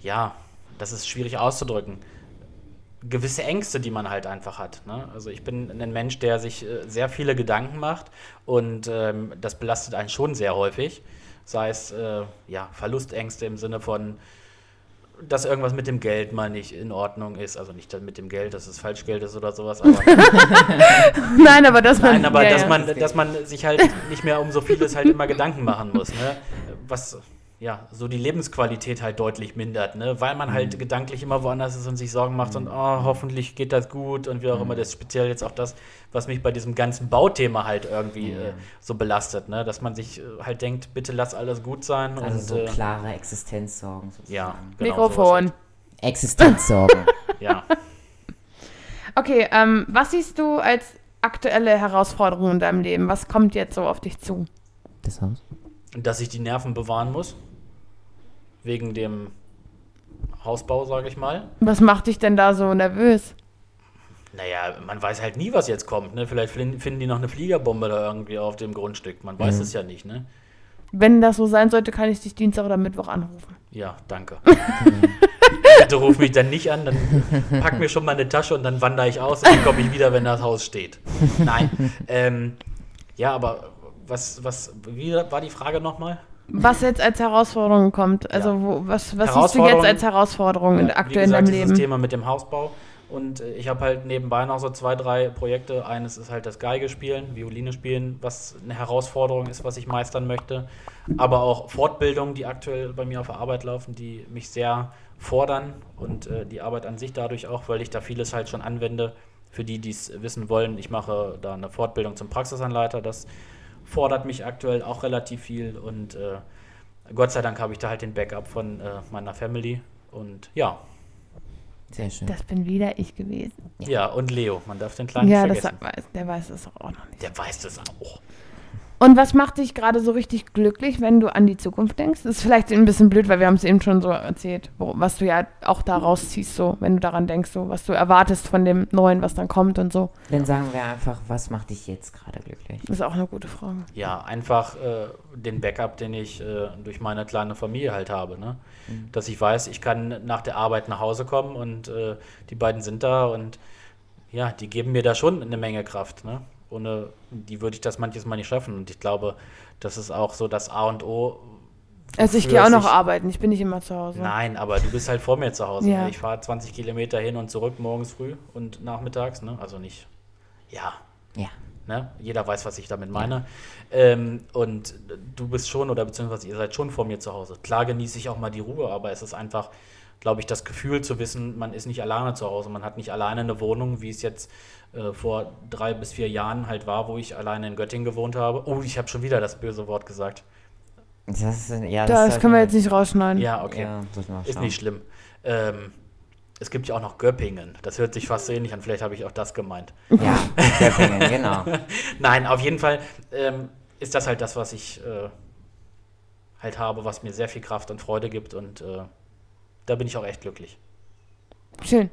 ja, das ist schwierig auszudrücken. Gewisse Ängste, die man halt einfach hat. Ne? Also ich bin ein Mensch, der sich äh, sehr viele Gedanken macht und ähm, das belastet einen schon sehr häufig. Sei es äh, ja, Verlustängste im Sinne von, dass irgendwas mit dem Geld mal nicht in Ordnung ist. Also nicht mit dem Geld, dass es Falschgeld ist oder sowas, aber Nein, aber das Nein, aber ja, dass, ja. Man, dass man sich halt nicht mehr um so vieles halt immer Gedanken machen muss, ne? Was ja so die Lebensqualität halt deutlich mindert, ne? Weil man halt gedanklich immer woanders ist und sich Sorgen macht und oh, hoffentlich geht das gut und wie auch immer. Das ist speziell jetzt auch das, was mich bei diesem ganzen Bauthema halt irgendwie äh, so belastet, ne? Dass man sich äh, halt denkt, bitte lass alles gut sein Also und so äh, klare Existenzsorgen sozusagen. ja, genau, Mikrofon. halt. Existenzsorgen. Ja. Okay, ähm, was siehst du als aktuelle Herausforderung in deinem Leben? Was kommt jetzt so auf dich zu? Das Haus? Dass ich die Nerven bewahren muss. Wegen dem Hausbau, sage ich mal. Was macht dich denn da so nervös? Naja, man weiß halt nie, was jetzt kommt. Ne? Vielleicht fin- finden die noch eine Fliegerbombe da irgendwie auf dem Grundstück. Man weiß Mhm. es ja nicht, ne? Wenn das so sein sollte, kann ich dich Dienstag oder Mittwoch anrufen. Ja, danke. Bitte ruf mich dann nicht an, dann pack mir schon mal eine Tasche und dann wandere ich aus und dann komme ich wieder, wenn das Haus steht. Nein. Ähm, ja, aber was, was, wie war die Frage nochmal? Was jetzt als Herausforderung kommt? Also, Ja. wo, was, was siehst du jetzt als Herausforderung in, Ja, aktuell wie gesagt, in deinem Leben? Thema mit dem Hausbau. Und äh, ich habe halt nebenbei noch so zwei, drei Projekte. Eines ist halt das Geige spielen, Violine spielen, was eine Herausforderung ist, was ich meistern möchte. Aber auch Fortbildungen, die aktuell bei mir auf der Arbeit laufen, die mich sehr fordern und äh, die Arbeit an sich dadurch auch, weil ich da vieles halt schon anwende. Für die, die es wissen wollen, ich mache da eine Fortbildung zum Praxisanleiter. Das fordert mich aktuell auch relativ viel und äh, Gott sei Dank habe ich da halt den Backup von äh, meiner Family und ja, Sehr schön. Das bin wieder ich gewesen. Ja, und Leo, man darf den Kleinen Ja, nicht vergessen. weiß, der weiß das auch noch nicht. Der weiß das auch. Und was macht dich gerade so richtig glücklich, wenn du an die Zukunft denkst? Das ist vielleicht ein bisschen blöd, weil wir haben es eben schon so erzählt, wo, was du ja auch da rausziehst, so, wenn du daran denkst, so, was du erwartest von dem Neuen, was dann kommt und so. Dann sagen wir einfach, was macht dich jetzt gerade glücklich? Das ist auch eine gute Frage. Ja, einfach äh, den Backup, den ich äh, durch meine kleine Familie halt habe. Ne? Dass ich weiß, ich kann nach der Arbeit nach Hause kommen und äh, die beiden sind da und ja, die geben mir da schon eine Menge Kraft. Ne? Ohne die würde ich das manches Mal nicht schaffen. Und ich glaube, das ist auch so das A und O. Also ich gehe auch noch sich- arbeiten, ich bin nicht immer zu Hause. Nein, aber du bist halt vor mir zu Hause. Ja. Ich fahre 20 Kilometer hin und zurück morgens früh und nachmittags. Ne? Also nicht, ja, Ja. Ne? Jeder weiß, was ich damit meine. Ähm, und du bist schon, oder beziehungsweise ihr seid schon vor mir zu Hause. Klar genieße ich auch mal die Ruhe, aber es ist einfach, glaube ich, das Gefühl zu wissen, man ist nicht alleine zu Hause. Man hat nicht alleine eine Wohnung, wie es jetzt äh, vor drei bis vier Jahren halt war, wo ich alleine in Göttingen gewohnt habe. Oh, ich habe schon wieder das böse Wort gesagt. Das, ist, ja, Das sollte- können wir jetzt nicht rausschneiden. Ja, okay. Ja, Ist nicht schlimm. Ähm, es gibt ja auch noch Göppingen. Das hört sich fast so ähnlich an. Vielleicht habe ich auch das gemeint. Ja, Göppingen, genau. Nein, auf jeden Fall ähm, ist das halt das, was ich äh, halt habe, was mir sehr viel Kraft und Freude gibt und äh, da bin ich auch echt glücklich. Schön,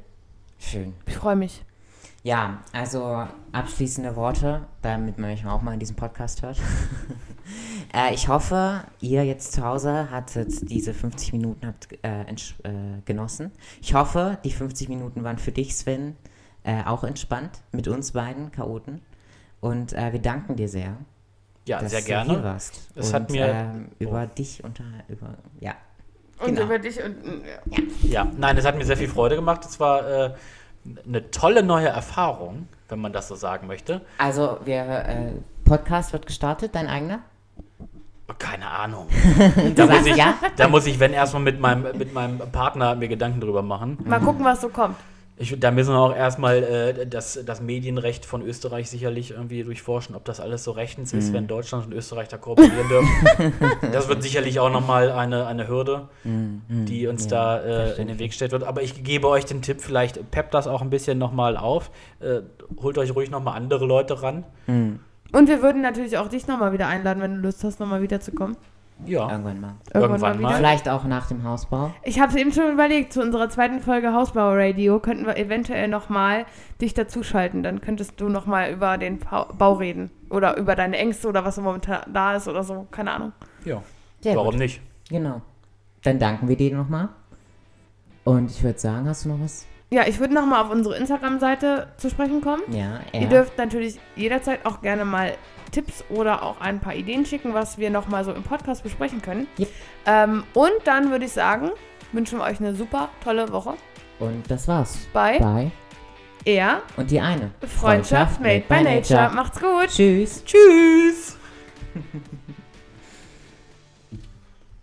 Schön. ich freue mich. Ja, also abschließende Worte, damit man mich auch mal in diesem Podcast hört. äh, ich hoffe, ihr jetzt zu Hause hattet diese 50 Minuten habt, äh, äh, genossen. Ich hoffe, die 50 Minuten waren für dich, Sven, äh, auch entspannt mit uns beiden Chaoten. Und äh, wir danken dir sehr, Ja, dass sehr du hier gerne. warst. Es und, hat mir- ähm, über dich unter über ja Und Genau. über dich und ja. Ja, nein, es hat mir sehr viel Freude gemacht. Es war äh, eine tolle neue Erfahrung, wenn man das so sagen möchte. Also, wir, äh, Podcast wird gestartet, dein eigener? Keine Ahnung. Da muss, ich, ja? da muss ich, wenn erstmal mit meinem, mit meinem Partner mir Gedanken drüber machen. Mal gucken, was so kommt. Ich, da müssen wir auch erstmal äh, das, das Medienrecht von Österreich sicherlich irgendwie durchforschen, ob das alles so rechtens ist, wenn Deutschland und Österreich da kooperieren dürfen. das wird sicherlich auch nochmal eine, eine Hürde, die uns da äh, in den Weg stellt wird. Aber ich gebe euch den Tipp, vielleicht peppt das auch ein bisschen nochmal auf. Äh, holt euch ruhig nochmal andere Leute ran. Und wir würden natürlich auch dich nochmal wieder einladen, wenn du Lust hast, nochmal wiederzukommen. Ja, Irgendwann mal. Irgendwann mal. Vielleicht auch nach dem Hausbau. Ich habe es eben schon überlegt, zu unserer zweiten Folge Hausbau Radio könnten wir eventuell nochmal dich dazuschalten. Dann könntest du nochmal über den Bau reden. Oder über deine Ängste oder was momentan da ist oder so. Keine Ahnung. ja. Sehr Warum gut. nicht? Genau. Dann danken wir dir nochmal. Und ich würde sagen, hast du noch was? Ja, ich würde nochmal auf unsere Instagram-Seite zu sprechen kommen. Ja, Ihr ja. dürft natürlich jederzeit auch gerne mal Tipps oder auch ein paar Ideen schicken, was wir nochmal so im Podcast besprechen können. Yep. Ähm, und dann würde ich sagen, wünschen wir euch eine super tolle Woche Und das war's. bei Bye. Er Und die eine. Freundschaft made by nature. Macht's gut. Tschüss. Tschüss!